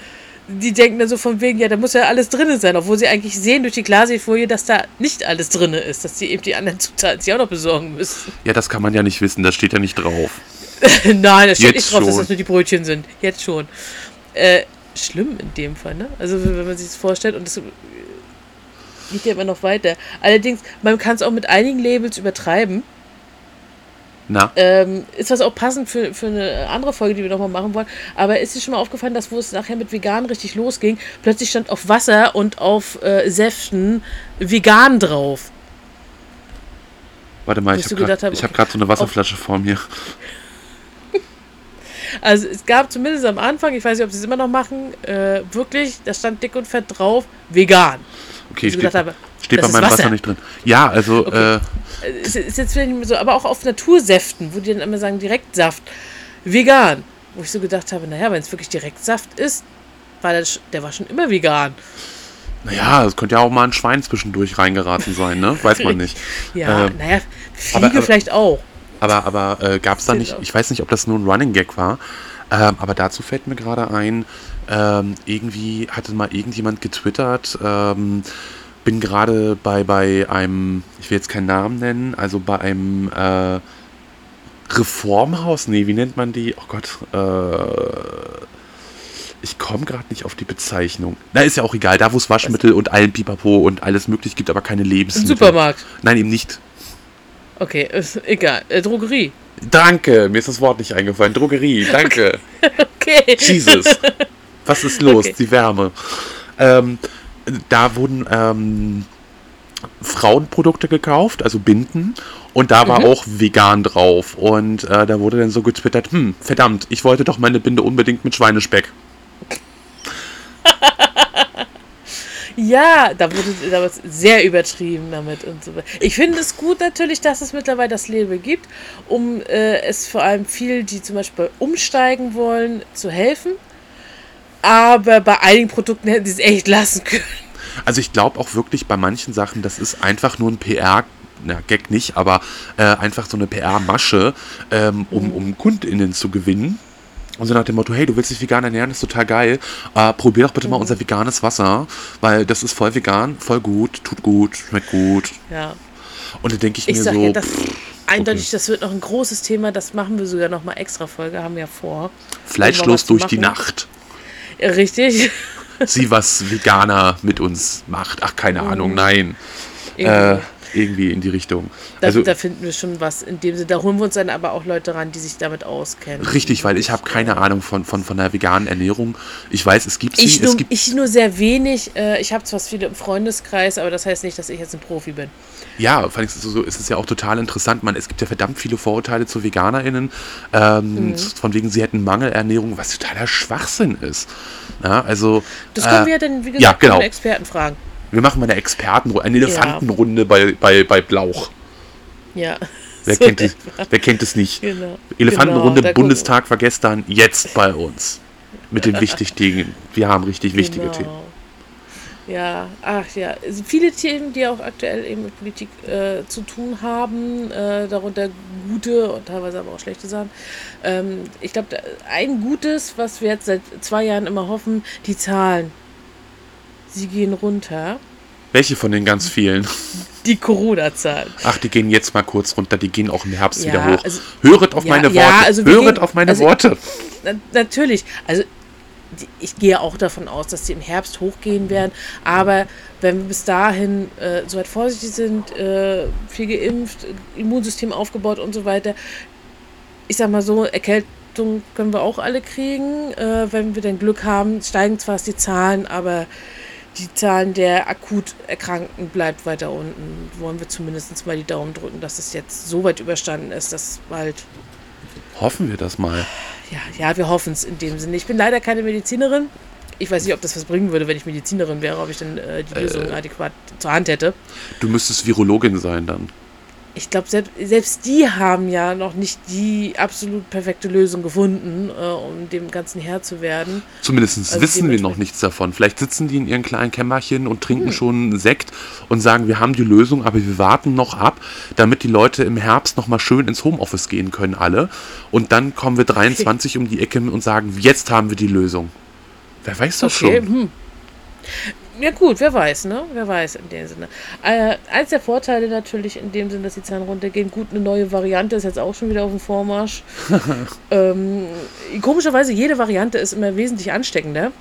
die denken dann so von wegen, ja, da muss ja alles drin sein, obwohl sie eigentlich sehen durch die Glasefolie, dass da nicht alles drin ist, dass sie eben die anderen Zutaten sich auch noch besorgen müssen. Ja, das kann man ja nicht wissen, das steht ja nicht drauf. Nein, das steht nicht drauf, dass schon. das nur die Brötchen sind. Jetzt schon. Äh, schlimm in dem Fall, ne? Also wenn man sich das vorstellt und das geht ja immer noch weiter. Allerdings, man kann es auch mit einigen Labels übertreiben. Na, Ähm, ist das auch passend für, für eine andere Folge, die wir nochmal machen wollen. Aber ist dir schon mal aufgefallen, dass wo es nachher mit vegan richtig losging, plötzlich stand auf Wasser und auf äh, Säften vegan drauf. warte mal, bis ich habe gerade hab okay. grad so eine Wasserflasche vor mir. Also es gab zumindest am Anfang, ich weiß nicht, ob sie es immer noch machen, äh, wirklich, da stand dick und fett drauf, vegan. Okay, Also steht, habe, steht bei ist meinem Wasser. Wasser. nicht drin. Ja, also Okay. äh, Äh, Ist, ist jetzt vielleicht nicht mehr so, aber auch auf Natursäften, wo die dann immer sagen, Direktsaft, vegan. Wo ich so gedacht habe, naja, wenn es wirklich Direktsaft ist, war der, der war schon immer vegan. naja, es könnte ja auch mal ein Schwein zwischendurch reingeraten sein, ne? Weiß man nicht. Ja, Ähm, naja, Fliege aber- vielleicht auch. Aber, aber äh, gab es da nicht, ich weiß nicht, ob das nur ein Running Gag war, ähm, aber dazu fällt mir gerade ein, ähm, irgendwie hatte mal irgendjemand getwittert, ähm, bin gerade bei, bei einem, ich will jetzt keinen Namen nennen, also bei einem äh, Reformhaus, nee, wie nennt man die? Oh Gott, äh, ich komme gerade nicht auf die Bezeichnung. Na, ist ja auch egal, da wo es Waschmittel und allen Pipapo und alles möglich gibt, aber keine Im Lebensmittel. Supermarkt. Nein, eben nicht. Okay, ist egal. Äh, Drogerie. Danke, mir ist das Wort nicht eingefallen. Drogerie, danke. Okay. Jesus. Was ist los? Okay. Die Wärme. Ähm, da wurden ähm, Frauenprodukte gekauft, also Binden. Und da war auch vegan drauf. Und äh, da wurde dann so getwittert, hm, verdammt, ich wollte doch meine Binde unbedingt mit Schweinespeck. Ja, da wurde da wird sehr übertrieben damit und so weiter. Ich finde es gut natürlich, dass es mittlerweile das Label gibt, um äh, es vor allem viel, die zum Beispiel umsteigen wollen, zu helfen. Aber bei einigen Produkten hätten sie es echt lassen können. Also ich glaube auch wirklich bei manchen Sachen, das ist einfach nur ein PR, na, Gag nicht, aber äh, einfach so eine PR-Masche, ähm, um, um KundInnen zu gewinnen. Und so nach dem Motto, hey, du willst dich vegan ernähren, das ist total geil. Äh, probier doch bitte mal unser veganes Wasser, weil das ist voll vegan, voll gut, tut gut, schmeckt gut. Ja. Und dann denke ich, Ich mir so, ja, das pff, eindeutig, das wird noch ein großes Thema. Das machen wir sogar noch mal extra Folge, haben wir ja vor. fleischlos durch die. Nacht. Richtig. Sie, was Veganer mit uns macht. Ach, keine Ahnung, nein. Äh, Irgendwie. in die Richtung. da, Also, da finden wir schon was in dem Sinne. Da holen wir uns dann aber auch Leute ran, die sich damit auskennen. Richtig, weil ich habe keine Ahnung von, von, von der veganen Ernährung. Ich weiß, es gibt sie. Ich es nur, gibt, ich nur sehr wenig. Äh, ich habe zwar viele im Freundeskreis, aber das heißt nicht, dass ich jetzt ein Profi bin. ja, vor allem ist es, so, ist es ja auch total interessant. Man, es gibt ja verdammt viele Vorurteile zu VeganerInnen. Ähm, Mhm. Von wegen, sie hätten Mangelernährung, was totaler Schwachsinn ist. Ja, also, Das können äh, wir ja dann, wie gesagt, ja, genau. Experten fragen. Wir machen mal eine Expertenrunde, eine Elefantenrunde bei, bei, bei Blauch. Ja. Wer, So kennt es, wer kennt es nicht? Genau. Elefantenrunde, Genau, gucken- Bundestag war gestern, jetzt bei uns. Mit den wichtigen Dingen. Wir haben richtig wichtige Genau. Themen. Ja, ach ja. Also viele Themen, die auch aktuell eben mit Politik äh, zu tun haben, äh, darunter gute und teilweise aber auch schlechte Sachen. Ähm, ich glaube, ein gutes, was wir jetzt seit zwei Jahren immer hoffen, die Zahlen. Sie gehen runter. Welche von den ganz vielen? Die Corona-Zahlen. Ach, die gehen jetzt mal kurz runter, die gehen auch im Herbst Ja, wieder hoch. also- Höret auf Ja, meine Worte. ja, also Höret gehen- auf meine also- Worte. Na, natürlich. Also die- ich gehe auch davon aus, dass sie im Herbst hochgehen werden. Aber wenn wir bis dahin äh, so weit vorsichtig sind, äh, viel geimpft, Immunsystem aufgebaut und so weiter, ich sag mal so, Erkältung können wir auch alle kriegen. Äh, wenn wir dann Glück haben, steigen zwar die Zahlen, aber die Zahlen der akut Erkrankten bleibt weiter unten. Wollen wir zumindest mal die Daumen drücken, dass es jetzt so weit überstanden ist, dass bald Hoffen wir das mal. ja, ja, wir hoffen es in dem Sinne. Ich bin leider keine Medizinerin. Ich weiß nicht, ob das was bringen würde, wenn ich Medizinerin wäre, ob ich dann äh, die Lösung adäquat zur Hand hätte. Du müsstest Virologin sein dann. Ich glaube, selbst, selbst die haben ja noch nicht die absolut perfekte Lösung gefunden, äh, um dem Ganzen Herr zu werden. Zumindest Also wissen wir noch nichts davon. Vielleicht sitzen die in ihren kleinen Kämmerchen und Hm. trinken schon Sekt und sagen, wir haben die Lösung, aber wir warten noch ab, damit die Leute im Herbst noch mal schön ins Homeoffice gehen können, alle. Und dann kommen wir 23 um die Ecke und sagen, jetzt haben wir die Lösung. Wer weiß das Okay, schon? hm. Ja gut, wer weiß, ne? Wer weiß in dem Sinne. Äh, eins der Vorteile natürlich in dem Sinne, dass die Zahlen runtergehen. Gut, eine neue Variante ist jetzt auch schon wieder auf dem Vormarsch. ähm, komischerweise, jede Variante ist immer wesentlich ansteckender.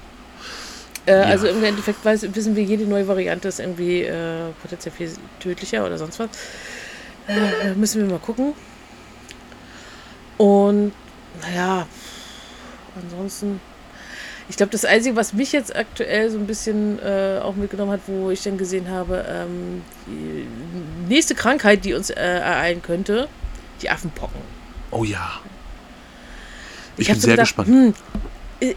Äh, Also im Endeffekt weiß, wissen wir, jede neue Variante ist irgendwie äh, potenziell viel tödlicher oder sonst was. Äh, müssen wir mal gucken. Und naja, ansonsten ich glaube, das Einzige, was mich jetzt aktuell so ein bisschen äh, auch mitgenommen hat, wo ich dann gesehen habe, ähm, die nächste Krankheit, die uns äh, ereilen könnte, die Affenpocken. Oh ja. Ich, Ich bin so sehr gedacht, gespannt. hm,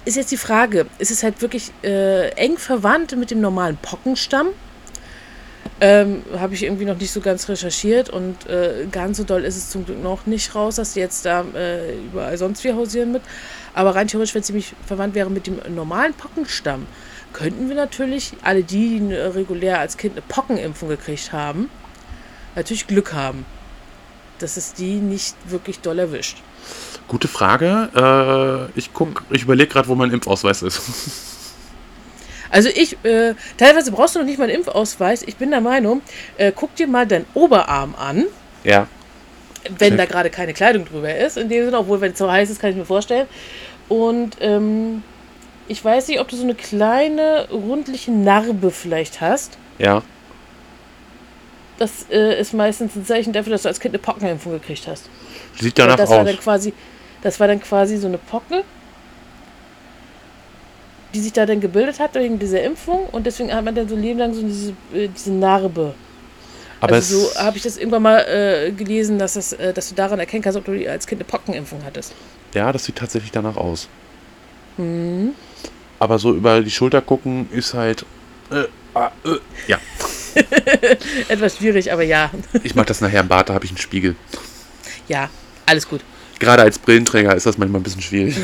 ist jetzt die Frage, ist es halt wirklich äh, eng verwandt mit dem normalen Pockenstamm? Ähm, Habe ich irgendwie noch nicht so ganz recherchiert und äh, ganz so doll ist es zum Glück noch nicht raus, dass die jetzt da äh, überall sonst wie hausieren mit. Aber rein theoretisch, wenn es ziemlich verwandt wäre mit dem normalen Pockenstamm, könnten wir natürlich alle die, die eine- regulär als Kind eine Pockenimpfung gekriegt haben, natürlich Glück haben, dass es die nicht wirklich doll erwischt. Gute Frage. Äh, ich guck, ich überlege gerade, wo mein Impfausweis ist. Also ich, äh, teilweise brauchst du noch nicht mal einen Impfausweis. Ich bin der Meinung, äh, guck dir mal deinen Oberarm an, ja. Wenn da gerade keine Kleidung drüber ist. In dem Sinne, obwohl wenn es so heiß ist, kann ich mir vorstellen. Und ähm, ich weiß nicht, ob du so eine kleine rundliche Narbe vielleicht hast. Ja. Das äh, ist meistens ein Zeichen dafür, dass du als Kind eine Pockenimpfung gekriegt hast. Sieht danach das war aus. dann quasi, das war dann quasi so eine Pocke, die sich da dann gebildet hat wegen dieser Impfung und deswegen hat man dann so ein Leben lang so diese, äh, diese Narbe. Aber also so habe ich das irgendwann mal äh, gelesen, dass, das, äh, dass du daran erkennen kannst, ob du als Kind eine Pockenimpfung hattest. ja, das sieht tatsächlich danach aus. Mhm. Aber so über die Schulter gucken ist halt. Äh, ah, äh, ja. Etwas schwierig, aber ja. Ich mache das nachher im Bad, da habe ich einen Spiegel. ja, alles gut. Gerade als Brillenträger ist das manchmal ein bisschen schwierig.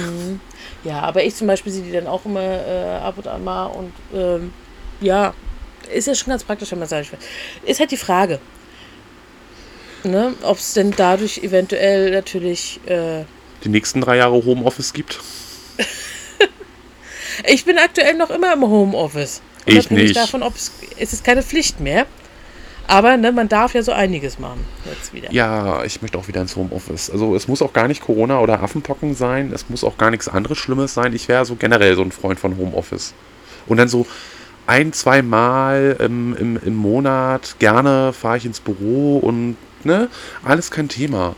Ja, aber ich zum Beispiel sehe die dann auch immer äh, ab und an mal und ähm, ja, ist ja schon ganz praktisch, wenn man sagt, ist halt die Frage, ne, ob es denn dadurch eventuell natürlich, äh, Die nächsten drei Jahre Homeoffice gibt. ich bin aktuell noch immer im Homeoffice. Ich Unabhängig nicht. davon, ob es, es ist keine Pflicht mehr, aber ne, man darf ja so einiges machen jetzt wieder. Ja, ich möchte auch wieder ins Homeoffice. Also es muss auch gar nicht Corona oder Affenpocken sein. Es muss auch gar nichts anderes Schlimmes sein. Ich wäre so generell so ein Freund von Homeoffice. Und dann so ein, zwei Mal im, im, im Monat gerne fahre ich ins Büro und ne, alles kein Thema.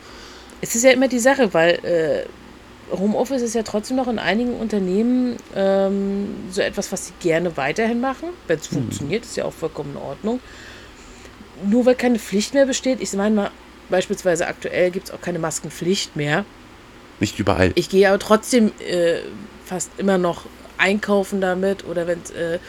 Es ist ja immer die Sache, weil äh, Homeoffice ist ja trotzdem noch in einigen Unternehmen ähm, so etwas, was sie gerne weiterhin machen. Wenn es funktioniert, ist ja auch vollkommen in Ordnung. Nur weil keine Pflicht mehr besteht, ich meine mal, beispielsweise aktuell gibt es auch keine Maskenpflicht mehr. Nicht überall. Ich gehe aber trotzdem äh, fast immer noch einkaufen damit oder wenn äh,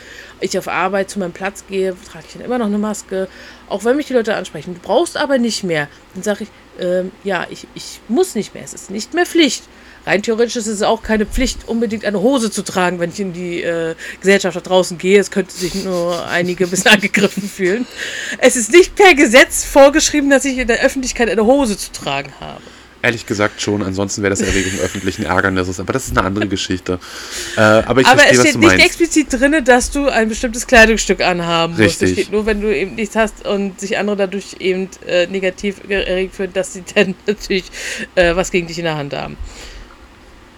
ich auf Arbeit zu meinem Platz gehe, trage ich dann immer noch eine Maske, auch wenn mich die Leute ansprechen. Du brauchst aber nicht mehr. Dann sage ich, ähm, ja, ich, ich muss nicht mehr. Es ist nicht mehr Pflicht. Rein theoretisch ist es auch keine Pflicht, unbedingt eine Hose zu tragen, wenn ich in die äh, Gesellschaft da draußen gehe. Es könnte sich nur einige ein bisschen angegriffen fühlen. Es ist nicht per Gesetz vorgeschrieben, dass ich in der Öffentlichkeit eine Hose zu tragen habe. Ehrlich gesagt schon. Ansonsten wäre das Erregung öffentlichen Ärgernisses. Aber das ist eine andere Geschichte. Äh, aber ich Aber verstehe, es steht nicht explizit drin, dass du ein bestimmtes Kleidungsstück anhaben musst. Es Richtig. steht nur, wenn du eben nichts hast und sich andere dadurch eben äh, negativ erregt fühlen, dass sie dann natürlich äh, was gegen dich in der Hand haben.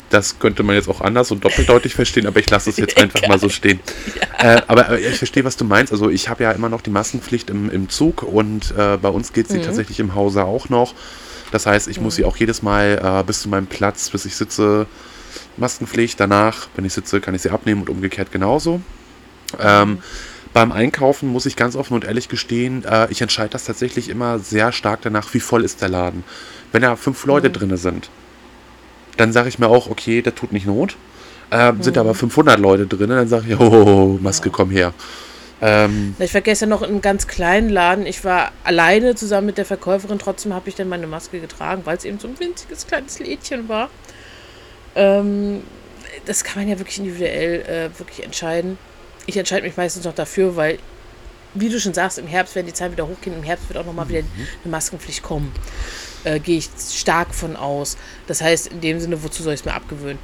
Das könnte man jetzt auch anders und doppeldeutig verstehen, aber ich lasse es jetzt einfach mal so stehen. Äh, aber, ich verstehe, was du meinst. Also ich habe ja immer noch die Maskenpflicht im, im Zug und äh, bei uns geht sie tatsächlich im Hause auch noch. Das heißt, ich muss sie auch jedes Mal äh, bis zu meinem Platz, bis ich sitze, Maskenpflicht. Danach, wenn ich sitze, kann ich sie abnehmen und umgekehrt genauso. Ähm, beim Einkaufen muss ich ganz offen und ehrlich gestehen, äh, ich entscheide das tatsächlich immer sehr stark danach, wie voll ist der Laden. Wenn da fünf Leute drinne sind, dann sage ich mir auch, okay, das tut nicht Not. Ähm, Sind aber 500 Leute drin, dann sage ich, oh, Maske, komm her. Ähm, Ich vergesse noch in einem ganz kleinen Laden, ich war alleine zusammen mit der Verkäuferin, trotzdem habe ich dann meine Maske getragen, weil es eben so ein winziges kleines Lädchen war. Ähm, das kann man ja wirklich individuell äh, wirklich entscheiden. Ich entscheide mich meistens noch dafür, weil, wie du schon sagst, im Herbst werden die Zahlen wieder hochgehen, im Herbst wird auch nochmal wieder eine Maskenpflicht kommen. Äh, Gehe ich stark von aus. Das heißt, in dem Sinne, wozu soll ich es mir abgewöhnen?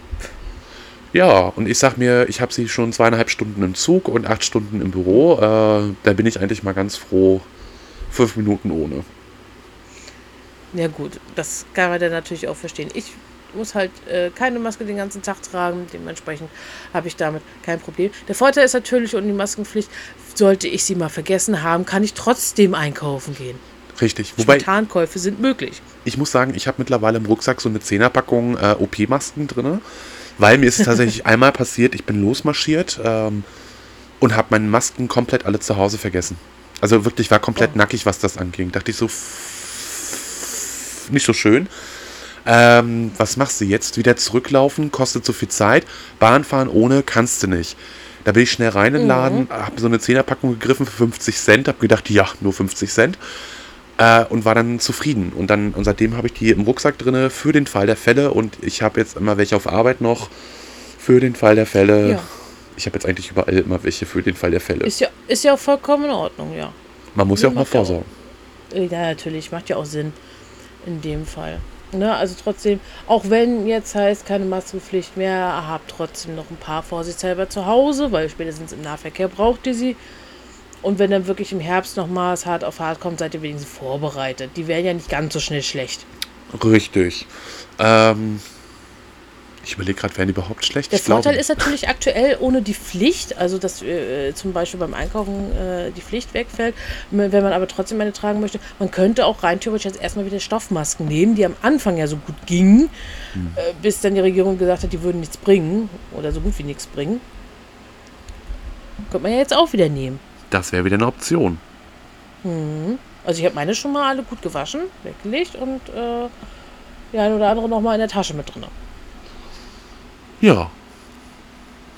Ja, und ich sag mir, ich habe sie schon zweieinhalb Stunden im Zug und acht Stunden im Büro. Äh, da bin ich eigentlich mal ganz froh. Fünf Minuten ohne. Ja gut, das kann man dann natürlich auch verstehen. Ich muss halt äh, keine Maske den ganzen Tag tragen, dementsprechend habe ich damit kein Problem. Der Vorteil ist natürlich, und die Maskenpflicht, sollte ich sie mal vergessen haben, kann ich trotzdem einkaufen gehen. Richtig. Wobei, Spontankäufe sind möglich. ich muss sagen, ich habe mittlerweile im Rucksack so eine Zehnerpackung äh, OP-Masken drin. Weil mir ist es tatsächlich einmal passiert, ich bin losmarschiert ähm, und habe meine Masken komplett alle zu Hause vergessen. Also wirklich war komplett Oh. nackig, was das anging. Dachte ich so, nicht so schön. Ähm, was machst du jetzt? Wieder zurücklaufen, kostet so viel Zeit. Bahn fahren ohne kannst du nicht. Da bin ich schnell rein in den Laden, habe so eine Zehnerpackung gegriffen für 50 Cent, habe gedacht, ja, nur 50 Cent. Äh, und war dann zufrieden. Und dann und seitdem habe ich die im Rucksack drinne für den Fall der Fälle. Und ich habe jetzt immer welche auf Arbeit noch für den Fall der Fälle. Ja. Ich habe jetzt eigentlich überall immer welche für den Fall der Fälle. Ist ja, ist ja auch vollkommen in Ordnung, ja. Man muss ja auch mal macht ja auch- vorsorgen. Ja, natürlich, macht ja auch Sinn in dem Fall. Ne, also trotzdem, auch wenn jetzt heißt keine Maskenpflicht mehr, habt trotzdem noch ein paar vorsichtshalber zu Hause, weil spätestens im Nahverkehr braucht ihr sie. Und wenn dann wirklich im Herbst nochmal es hart auf hart kommt, seid ihr wenigstens vorbereitet. Die werden ja nicht ganz so schnell schlecht. Richtig. Ähm, ich überlege gerade, wären die überhaupt schlecht? Der ich glaube Vorteil nicht. ist natürlich aktuell ohne die Pflicht, also dass äh, zum Beispiel beim Einkaufen äh, die Pflicht wegfällt, wenn man aber trotzdem eine tragen möchte, man könnte auch rein theoretisch jetzt erstmal wieder Stoffmasken nehmen, die am Anfang ja so gut gingen, Hm. äh, bis dann die Regierung gesagt hat, die würden nichts bringen oder so gut wie nichts bringen. Könnte man ja jetzt auch wieder nehmen. Das wäre wieder eine Option. Also ich habe meine schon mal alle gut gewaschen, weggelegt und äh, die eine oder andere nochmal in der Tasche mit drin. Ja.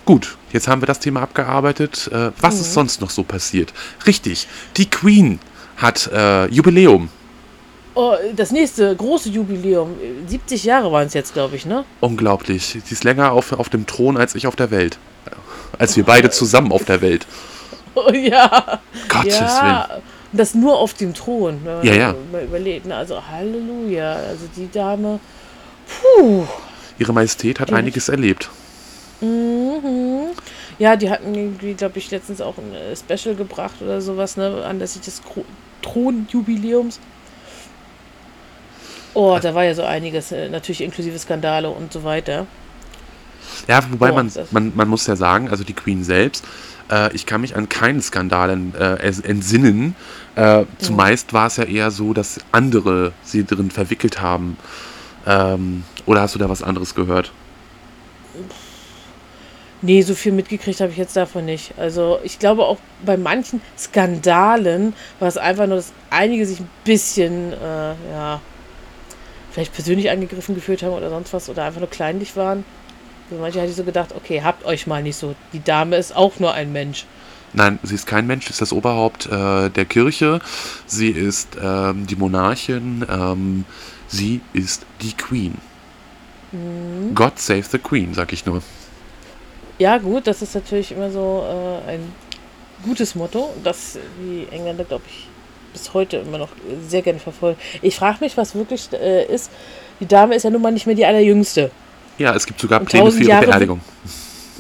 Gut, jetzt haben wir das Thema abgearbeitet. Äh, was Mhm. ist sonst noch so passiert? Richtig, die Queen hat äh, Jubiläum. Oh, das nächste große Jubiläum, 70 Jahre waren es jetzt, glaube ich, ne? Unglaublich. Sie ist länger auf, auf dem Thron als ich auf der Welt. Als wir beide zusammen auf der Welt. Oh, ja. Gottes Willen. ja. Und Das nur auf dem Thron. Wenn man Ja, ja. Mal überlegt. Ne? Also Halleluja. Also die Dame. Puh. Ihre Majestät hat Ja. einiges erlebt. Mhm. Ja, die hatten irgendwie, glaube ich, letztens auch ein äh, Special gebracht oder sowas, ne? Anlässlich des Thronjubiläums. Oh, da war ja so einiges, äh, natürlich inklusive Skandale und so weiter. Ja, wobei man, man, man muss ja sagen, also die Queen selbst, äh, ich kann mich an keinen Skandal äh, entsinnen. Äh, zumeist war es ja eher so, dass andere sie drin verwickelt haben. Ähm, oder hast du da was anderes gehört? Nee, so viel mitgekriegt habe ich jetzt davon nicht. Also ich glaube auch bei manchen Skandalen war es einfach nur, dass einige sich ein bisschen, äh, ja, vielleicht persönlich angegriffen gefühlt haben oder sonst was oder einfach nur kleinlich waren. Also manche hatte ich so gedacht, okay, habt euch mal nicht so. Die Dame ist auch nur ein Mensch. Nein, sie ist kein Mensch, sie ist das Oberhaupt äh, der Kirche. Sie ist ähm, die Monarchin. Ähm, sie ist die Queen. God save the Queen, sag ich nur. Ja, gut, das ist natürlich immer so äh, ein gutes Motto, das die Engländer, glaube ich, bis heute immer noch sehr gerne verfolgen. Ich frage mich, was wirklich äh, ist. Die Dame ist ja nun mal nicht mehr die allerjüngste. Ja, es gibt sogar Und Pläne für ihre Jahre Beerdigung.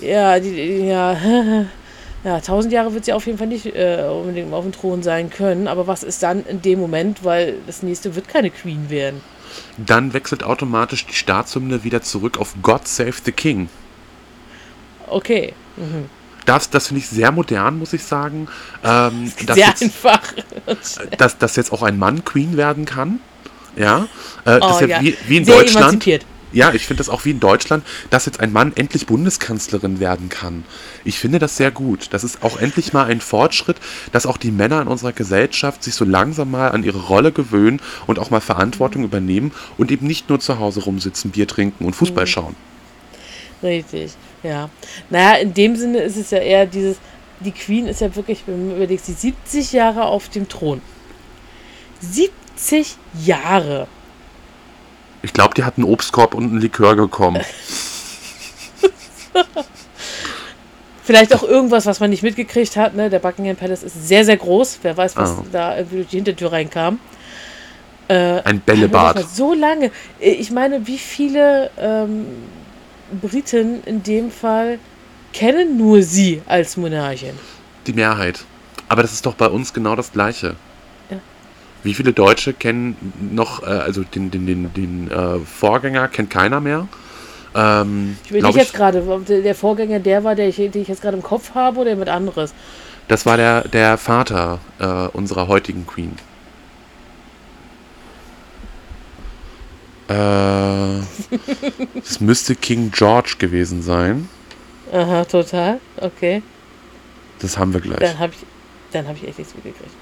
Ja, die, ja, ja, tausend Jahre wird sie auf jeden Fall nicht äh, unbedingt auf dem Thron sein können. Aber was ist dann in dem Moment, weil das nächste wird keine Queen werden. Dann wechselt automatisch die Staatshymne wieder zurück auf God save the King. Okay, Das, das finde ich sehr modern, muss ich sagen. Ähm, dass, sehr jetzt, einfach. dass, dass jetzt auch ein Mann Queen werden kann. Ja, äh, das Oh, ist ja, ja. Wie, wie in Sehr Deutschland. emanzipiert. Ja, ich finde das auch wie in Deutschland, dass jetzt ein Mann endlich Bundeskanzlerin werden kann. Ich finde das sehr gut. Das ist auch endlich mal ein Fortschritt, dass auch die Männer in unserer Gesellschaft sich so langsam mal an ihre Rolle gewöhnen und auch mal Verantwortung übernehmen und eben nicht nur zu Hause rumsitzen, Bier trinken und Fußball Mhm. schauen. Richtig, ja. Naja, in dem Sinne ist es ja eher dieses, die Queen ist ja wirklich, wenn man überlegt, sie 70 Jahre auf dem Thron. 70 Jahre. Ich glaube, die hat einen Obstkorb und einen Likör bekommen. Vielleicht auch irgendwas, was man nicht mitgekriegt hat. Ne? Der Buckingham Palace ist sehr, sehr groß. Wer weiß, was Ah. da durch die Hintertür reinkam. Äh, Ein Bällebad. So lange. Äh, Ich meine, wie viele ähm, Briten in dem Fall kennen nur sie als Monarchin? Die Mehrheit. Aber das ist doch bei uns genau das Gleiche. Wie viele Deutsche kennen noch, äh, also den, den, den, den äh, Vorgänger kennt keiner mehr. Ähm, Ich will nicht jetzt gerade, ob der Vorgänger der war, der ich, den ich jetzt gerade im Kopf habe oder jemand anderes. Das war der, der Vater äh, unserer heutigen Queen. Äh, es müsste King George gewesen sein. Aha, total. Okay. Das haben wir gleich. Dann habe ich, dann habe ich echt nichts mitgekriegt.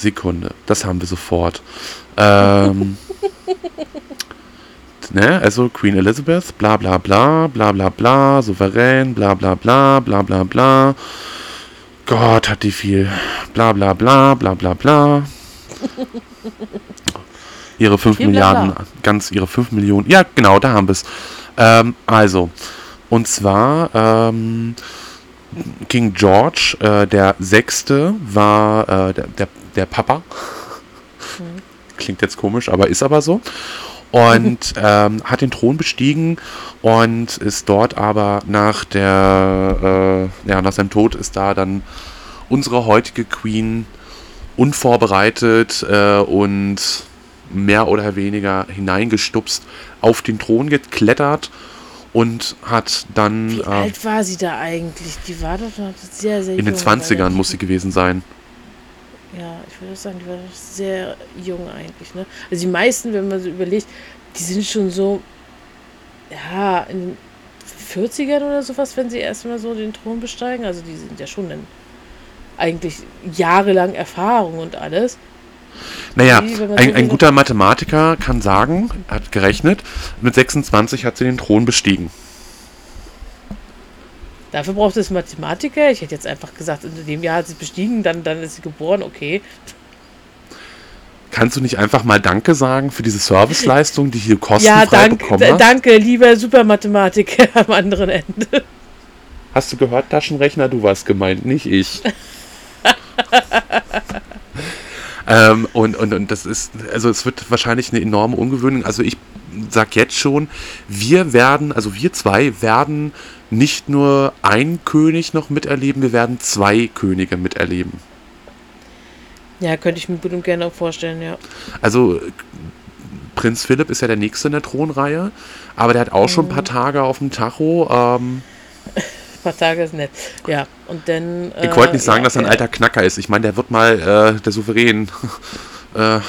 Sekunde, das haben wir sofort. Ähm, ne, also Queen Elizabeth, bla bla bla, bla bla bla, souverän, bla bla bla, bla bla bla. Gott, hat die viel. Bla bla bla, bla bla bla. ihre 5 Viel bla, Milliarden, bla. ganz ihre 5 Millionen. Ja, genau, da haben wir es. Ähm, also, und zwar ähm, King George, äh, der Sechste, war äh, der, der, der Papa. Klingt jetzt komisch, aber ist aber so. Und ähm, hat den Thron bestiegen und ist dort aber nach der, äh, ja, nach seinem Tod ist da dann unsere heutige Queen unvorbereitet äh, und mehr oder weniger hineingestupst auf den Thron geklettert und hat dann Wie äh, alt war sie da eigentlich? Die war doch noch sehr, sehr in den jung, war 20ern ja- muss sie gewesen sein. Ja, ich würde sagen, die war doch sehr jung eigentlich. Ne? Also die meisten, wenn man so überlegt, die sind schon so, ja, in den 40ern oder sowas, wenn sie erstmal so den Thron besteigen. Also die sind ja schon in eigentlich jahrelang Erfahrung und alles. Naja, ein, ein guter Mathematiker kann sagen, hat gerechnet, mit 26 hat sie den Thron bestiegen. Dafür braucht es Mathematiker. Ich hätte jetzt einfach gesagt, in dem Jahr hat sie bestiegen, dann, dann ist sie geboren, okay. Kannst du nicht einfach mal Danke sagen für diese Serviceleistung, die hier Ja, kostenfrei dank, bekommen hast? danke, lieber Supermathematiker am anderen Ende. Hast du gehört, Taschenrechner, du warst gemeint, nicht ich. ähm, und, und, und das ist, also es wird wahrscheinlich eine enorme Ungewöhnung. Also ich sag jetzt schon, wir werden, also wir zwei werden nicht nur einen König noch miterleben, wir werden zwei Könige miterleben. Ja, könnte ich mir gut und gerne auch vorstellen, ja. Also Prinz Philipp ist ja der nächste in der Thronreihe, aber der hat auch schon ein Mhm. paar Tage auf dem Tacho. Ähm, paar Tage ist nett. Ja, und dann. ich wollte nicht sagen, ja, dass er ein äh, alter Knacker ist. Ich meine, der wird mal äh, der Souverän. äh,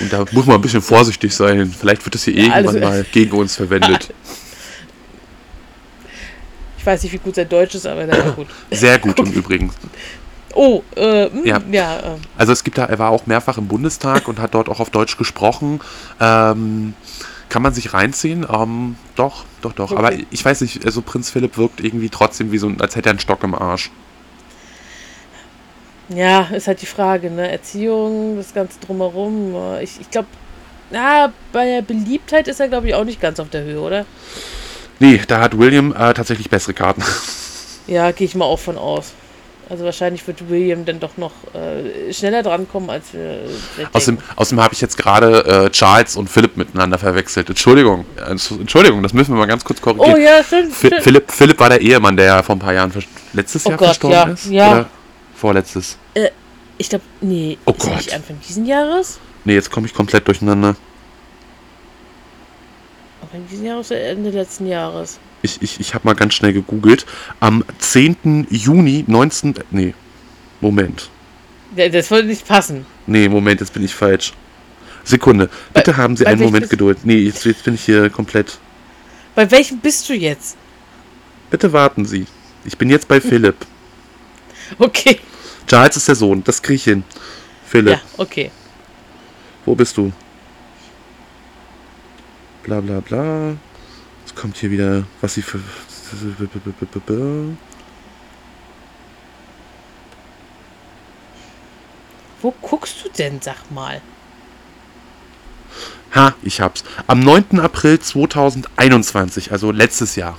und da muss man ein bisschen vorsichtig sein. Vielleicht wird das hier Ja, irgendwann alles- mal gegen uns verwendet. Ich weiß nicht, wie gut sein Deutsch ist, aber na gut. Sehr gut im Übrigen. Oh, äh, mh, Ja. ja, äh, Also es gibt da, er war auch mehrfach im Bundestag und hat dort auch auf Deutsch gesprochen. Ähm, kann man sich reinziehen? Ähm, doch, doch, doch. Okay. Aber ich weiß nicht, also Prinz Philipp wirkt irgendwie trotzdem wie so, als hätte er einen Stock im Arsch. ja, ist halt die Frage, ne? Erziehung, das Ganze drumherum. Ich, ich glaube, na, bei der Beliebtheit ist er, glaube ich, auch nicht ganz auf der Höhe, oder? Nee, da hat William äh, tatsächlich bessere Karten. Ja, gehe ich mal auch von aus. Also wahrscheinlich wird William dann doch noch äh, schneller drankommen, als wir vielleicht Außerdem, außerdem habe ich jetzt gerade äh, Charles und Philipp miteinander verwechselt. Entschuldigung, äh, Entschuldigung, das müssen wir mal ganz kurz korrigieren. Oh ja, stimmt. Stimmt. Philipp, Philipp war der Ehemann, der vor ein paar Jahren letztes Oh Jahr Gott, verstorben ja, ist? ja. Oder vorletztes? Ich glaube, nee. Oh ist Gott. Nicht Anfang diesen Jahres? Nee, jetzt komme ich komplett durcheinander. Anfang diesen Jahres oder Ende letzten Jahres? Ich, ich, ich habe mal ganz schnell gegoogelt. Am 10. Juni 19... Nee, Moment. Das würde nicht passen. Nee, Moment, jetzt bin ich falsch. Sekunde. Bitte haben Sie bei einen Moment Geduld. Nee, jetzt, jetzt bin ich hier komplett... Bei welchem bist du jetzt? Bitte warten Sie. Ich bin jetzt bei Philipp. Okay. Charles ist der Sohn, das kriege ich hin. Philipp, Ja, okay. wo bist du? Bla bla bla. Kommt hier wieder, was sie für. Wo guckst du denn, sag mal? Ha, ich hab's. Am 9. April 2021, also letztes Jahr.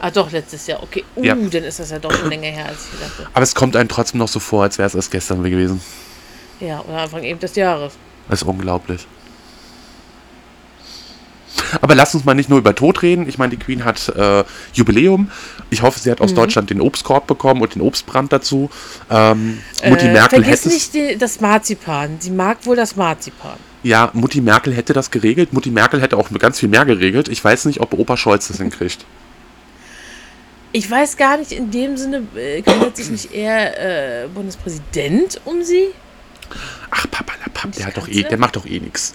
Ah, doch, letztes Jahr. Okay. Uh, Ja. dann ist das ja doch schon länger her, als ich gedacht habe. Aber es kommt einem trotzdem noch so vor, als wäre es erst gestern gewesen. Ja, oder Anfang eben des Jahres. Das ist unglaublich. Aber lass uns mal nicht nur über Tod reden. Ich meine, die Queen hat äh, Jubiläum. Ich hoffe, sie hat aus Deutschland den Obstkorb bekommen und den Obstbrand dazu. Ähm, Mutti äh, Merkel vergiss hätte nicht die, das Marzipan. Sie mag wohl das Marzipan. Ja, Mutti Merkel hätte das geregelt. Mutti Merkel hätte auch ganz viel mehr geregelt. Ich weiß nicht, ob Opa Scholz das hinkriegt. Ich weiß gar nicht, in dem Sinne äh, kümmert sich nicht eher äh, Bundespräsident um sie? Ach, Papalapap, der, hat doch eh, der macht doch eh nichts.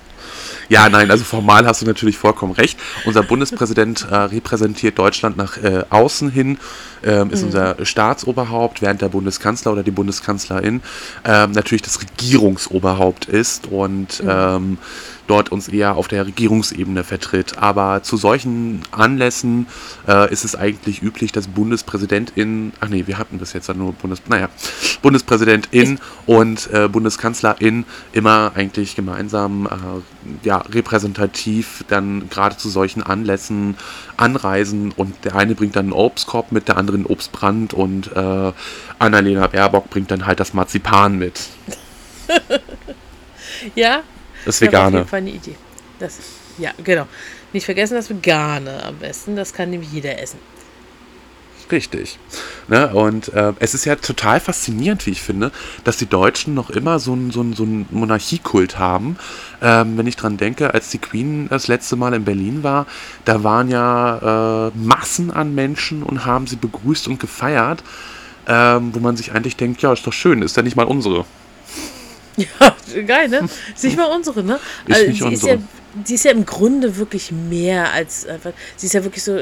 Ja, nein, also formal hast du natürlich vollkommen recht. Unser Bundespräsident äh, repräsentiert Deutschland nach äh, außen hin, ähm, ist unser Staatsoberhaupt, während der Bundeskanzler oder die Bundeskanzlerin ähm, natürlich das Regierungsoberhaupt ist. Und ähm, dort uns eher auf der Regierungsebene vertritt. Aber zu solchen Anlässen äh, ist es eigentlich üblich, dass Bundespräsidentin, ach nee, wir hatten bis jetzt nur Bundes, naja, Bundespräsidentin und äh, Bundeskanzlerin immer eigentlich gemeinsam äh, ja, repräsentativ dann gerade zu solchen Anlässen anreisen und der eine bringt dann einen Obstkorb mit, der andere einen Obstbrand und äh, Annalena Baerbock bringt dann halt das Marzipan mit. ja. Das Vegane. Das ist auf jeden Fall eine Idee. Das, ja, genau. Nicht vergessen das Vegane am besten. Das kann nämlich jeder essen. Richtig. Ne? Und äh, es ist ja total faszinierend, wie ich finde, dass die Deutschen noch immer so einen so so ein Monarchiekult haben. Ähm, wenn ich dran denke, als die Queen das letzte Mal in Berlin war, da waren ja äh, Massen an Menschen und haben sie begrüßt und gefeiert, ähm, wo man sich eigentlich denkt, ja, ist doch schön, ist ja nicht mal unsere. Ja, geil, ne? Ist nicht mal unsere, ne? Ist also, nicht sie unsere. Ist ja, sie ist ja im Grunde wirklich mehr als einfach. Sie ist ja wirklich so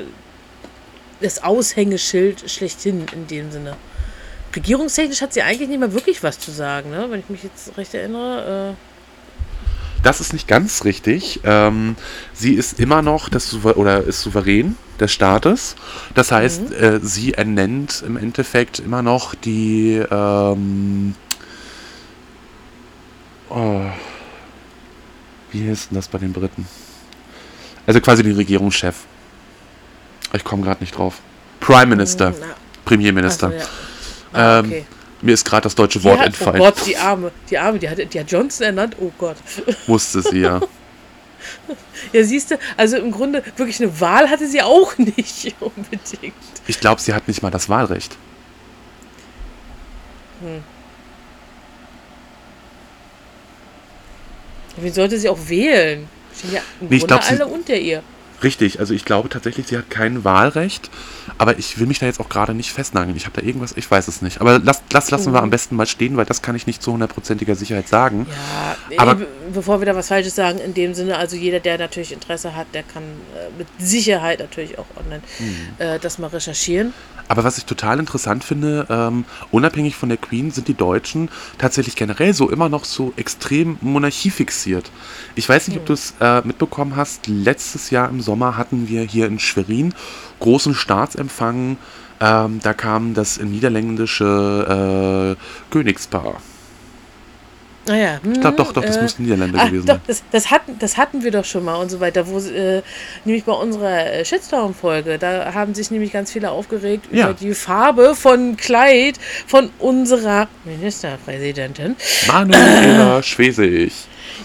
das Aushängeschild schlechthin in dem Sinne. Regierungstechnisch hat sie eigentlich nicht mehr wirklich was zu sagen, ne? wenn ich mich jetzt recht erinnere. Äh das ist nicht ganz richtig. Ähm, sie ist immer noch das Souver oder ist souverän des Staates. Das heißt, mhm. äh, sie ernennt im Endeffekt immer noch die ähm, oh, wie heißt denn das bei den Briten? Also quasi den Regierungschef. Ich komme gerade nicht drauf. Prime Minister. Na. Premierminister. So, ja. ah, okay. ähm, mir ist gerade das deutsche die Wort hat, entfallen. Oh Gott, die Arme. Die Arme, die hat, die hat Johnson ernannt. Oh Gott. Musste sie, ja. ja, siehst du, also im Grunde wirklich eine Wahl hatte sie auch nicht unbedingt. Ich glaube, sie hat nicht mal das Wahlrecht. Hm. Wie sollte sie auch wählen? Stehen ja im nee, Grunde glaub, alle unter ihr. Richtig, also ich glaube tatsächlich, sie hat kein Wahlrecht, aber ich will mich da jetzt auch gerade nicht festnageln. Ich habe da irgendwas, ich weiß es nicht. Aber lass, lass, lassen mhm. wir am besten mal stehen, weil das kann ich nicht zu hundertprozentiger Sicherheit sagen. Ja, aber ey, bevor wir da was Falsches sagen, in dem Sinne, also jeder, der natürlich Interesse hat, der kann äh, mit Sicherheit natürlich auch online mhm. äh, das mal recherchieren. Aber was ich total interessant finde, ähm, unabhängig von der Queen sind die Deutschen tatsächlich generell so immer noch so extrem monarchiefixiert. Ich weiß nicht, ob du es äh, mitbekommen hast. Letztes Jahr im Sommer hatten wir hier in Schwerin großen Staatsempfang. Ähm, da kam das niederländische äh, Königspaar. Ah ja. Hm, ich glaube doch, doch, das äh, muss Niederländer ach, gewesen doch, Das, das, hatten, das hatten wir doch schon mal und so weiter. Wo, äh, nämlich bei unserer äh, Shitstorm-Folge, da haben sich nämlich ganz viele aufgeregt ja. über die Farbe von Kleid von unserer Ministerpräsidentin. Manuela äh, Schwesig.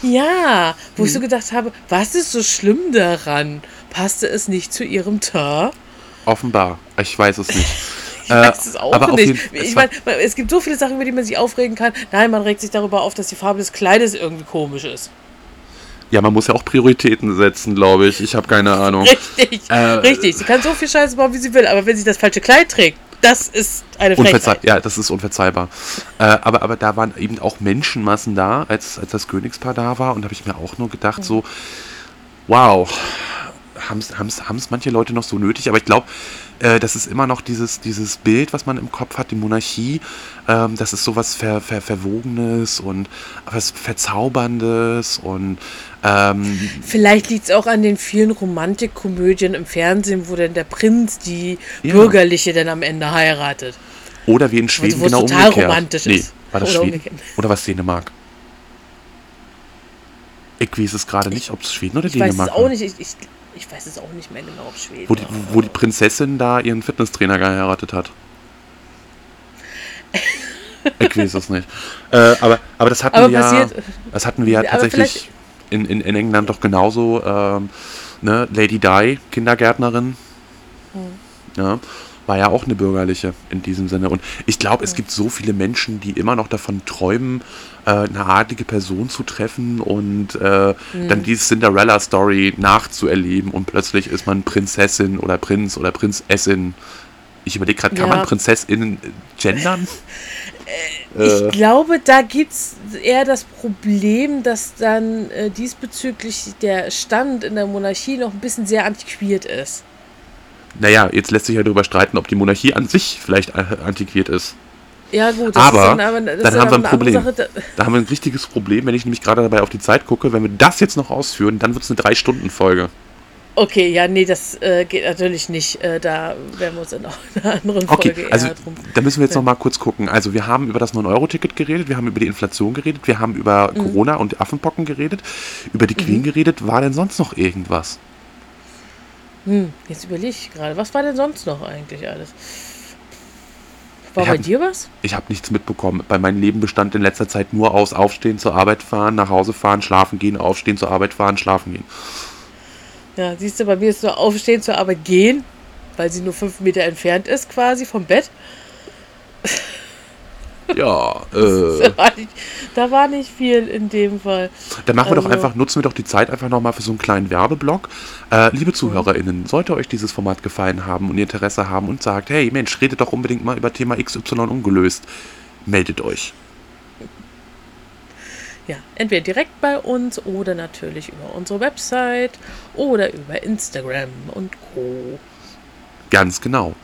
Ja, wo hm. ich so gedacht habe, was ist so schlimm daran? Passte es nicht zu ihrem Teint? Offenbar. Ich weiß es nicht. Ich weiß es auch aber nicht. Ich meine, es gibt so viele Sachen, über die man sich aufregen kann. Nein, man regt sich darüber auf, dass die Farbe des Kleides irgendwie komisch ist. Ja, man muss ja auch Prioritäten setzen, glaube ich. Ich habe keine Ahnung. Richtig, äh, richtig. Sie kann so viel Scheiße bauen, wie sie will, aber wenn sie das falsche Kleid trägt, das ist eine Frechheit. Ja, das ist unverzeihbar. Äh, aber, aber da waren eben auch Menschenmassen da, als, als das Königspaar da war. Und da habe ich mir auch nur gedacht, mhm. so, wow, haben es manche Leute noch so nötig? Aber ich glaube, äh, das ist immer noch dieses, dieses Bild, was man im Kopf hat, die Monarchie. Ähm, das ist sowas Ver, Ver, Verwogenes und was Verzauberndes und ähm, Vielleicht liegt es auch an den vielen Romantikkomödien im Fernsehen, wo dann der Prinz die ja. Bürgerliche dann am Ende heiratet. Oder wie in Schweden also, genau total umgekehrt. romantisch nee, War das oder Schweden? Umgekehrt. Oder was Dänemark? Ich weiß es gerade nicht, ob es Schweden oder ich Dänemark weiß es auch nicht. Ich, ich, ich weiß es auch nicht mehr genau, ob Schweden. Wo die, wo die Prinzessin da ihren Fitnesstrainer geheiratet hat. ich weiß es nicht. Äh, aber, aber das hatten aber wir ja, das hatten wir ja tatsächlich in, in, in England doch genauso. Ähm, ne? Lady Di, Kindergärtnerin. Hm. Ja war ja auch eine bürgerliche in diesem Sinne. Und ich glaube, es gibt so viele Menschen, die immer noch davon träumen, äh, eine adlige Person zu treffen und äh, mhm. dann diese Cinderella-Story nachzuerleben und plötzlich ist man Prinzessin oder Prinz oder Prinzessin. Ich überlege gerade, kann ja. man Prinzessinnen gendern? Äh, ich äh. glaube, da gibt es eher das Problem, dass dann äh, diesbezüglich der Stand in der Monarchie noch ein bisschen sehr antiquiert ist naja, jetzt lässt sich ja darüber streiten, ob die Monarchie an sich vielleicht antiquiert ist. Ja, gut, das Aber, ist dann, aber dann haben wir ein Problem. Sache, da- Da haben wir ein richtiges Problem, wenn ich nämlich gerade dabei auf die Zeit gucke. Wenn wir das jetzt noch ausführen, dann wird es eine Drei-Stunden-Folge. Okay, ja, nee, das äh, geht natürlich nicht. Äh, da werden wir uns in einer anderen Okay, Folge also drum. da müssen wir jetzt Ja. noch mal kurz gucken. Also wir haben über das 9-Euro-Ticket geredet, wir haben über die Inflation geredet, wir haben über Mhm. Corona und Affenpocken geredet, über die Queen geredet. War denn sonst noch irgendwas? Hm, jetzt überlege ich gerade, was war denn sonst noch eigentlich alles? War Ich bei hab- dir was? Ich habe nichts mitbekommen. Bei meinem Leben bestand in letzter Zeit nur aus Aufstehen, zur Arbeit fahren, nach Hause fahren, schlafen gehen, aufstehen, zur Arbeit fahren, schlafen gehen. Ja, siehst du, bei mir ist nur aufstehen zur Arbeit gehen, weil sie nur fünf Meter entfernt ist quasi vom Bett. Ja, äh, Da war nicht, viel in dem Fall. dann machen wir doch Also- einfach, nutzen wir doch die Zeit einfach nochmal für so einen kleinen Werbeblock. Äh, liebe ZuhörerInnen, sollte euch dieses Format gefallen haben und ihr Interesse haben und sagt, hey Mensch, redet doch unbedingt mal über Thema XY ungelöst, meldet euch. Ja, entweder direkt bei uns oder natürlich über unsere Website oder über Instagram und Co. Ganz genau.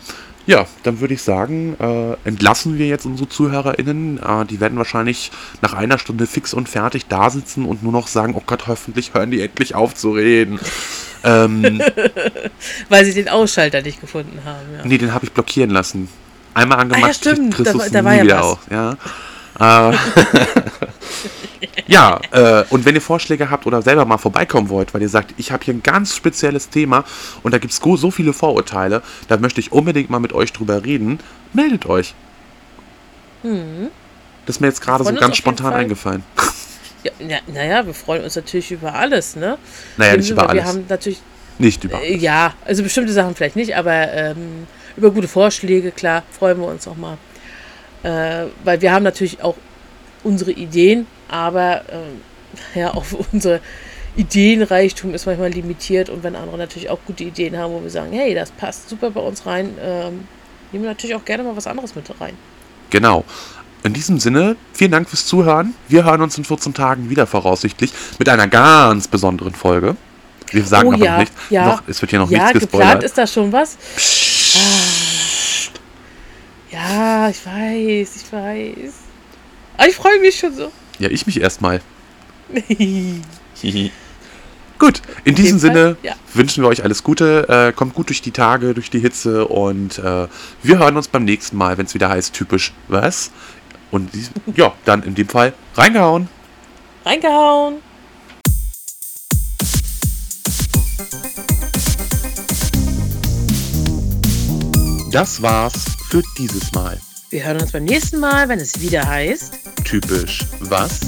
Ja, dann würde ich sagen, äh, entlassen wir jetzt unsere ZuhörerInnen. Äh, die werden wahrscheinlich nach einer Stunde fix und fertig da sitzen und nur noch sagen, oh Gott, hoffentlich hören die endlich auf zu reden. ähm, Weil sie den Ausschalter nicht gefunden haben. Ja. nee, den habe ich blockieren lassen. Einmal angemacht, Ah, ja, stimmt. Da da war ja was. auf. Ja, ja äh, und wenn ihr Vorschläge habt oder selber mal vorbeikommen wollt, weil ihr sagt, ich habe hier ein ganz spezielles Thema und da gibt es so viele Vorurteile, da möchte ich unbedingt mal mit euch drüber reden, meldet euch. Das ist mir jetzt gerade so ganz spontan Fall. eingefallen. Ja, ja, naja, wir freuen uns natürlich über alles, ne? Naja, Dem nicht über Wir alles. haben natürlich, Nicht über äh, ja, also bestimmte Sachen vielleicht nicht, aber ähm, über gute Vorschläge, klar, freuen wir uns auch mal. Äh, weil wir haben natürlich auch unsere Ideen, aber ähm, ja, auch unser Ideenreichtum ist manchmal limitiert und wenn andere natürlich auch gute Ideen haben, wo wir sagen, hey, das passt super bei uns rein, ähm, nehmen wir natürlich auch gerne mal was anderes mit rein. Genau. In diesem Sinne, vielen Dank fürs Zuhören. Wir hören uns in 14 Tagen wieder voraussichtlich mit einer ganz besonderen Folge. Wir sagen Oh aber ja, noch nicht. ja. Noch, es wird hier noch ja, nichts geplant gespoilert. ist da schon was. Ah. Ja, ich weiß, ich weiß. Aber ich freue mich schon so. Ja, ich mich erstmal. Gut, in diesem Fall, Sinne ja. wünschen wir euch alles Gute. Äh, kommt gut durch die Tage, durch die Hitze und äh, wir hören uns beim nächsten Mal, wenn es wieder heißt, typisch was. Und dies- ja, dann in dem Fall reingehauen. Reingehauen. Das war's für dieses Mal. Wir hören uns beim nächsten Mal, wenn es wieder heißt. Typisch was?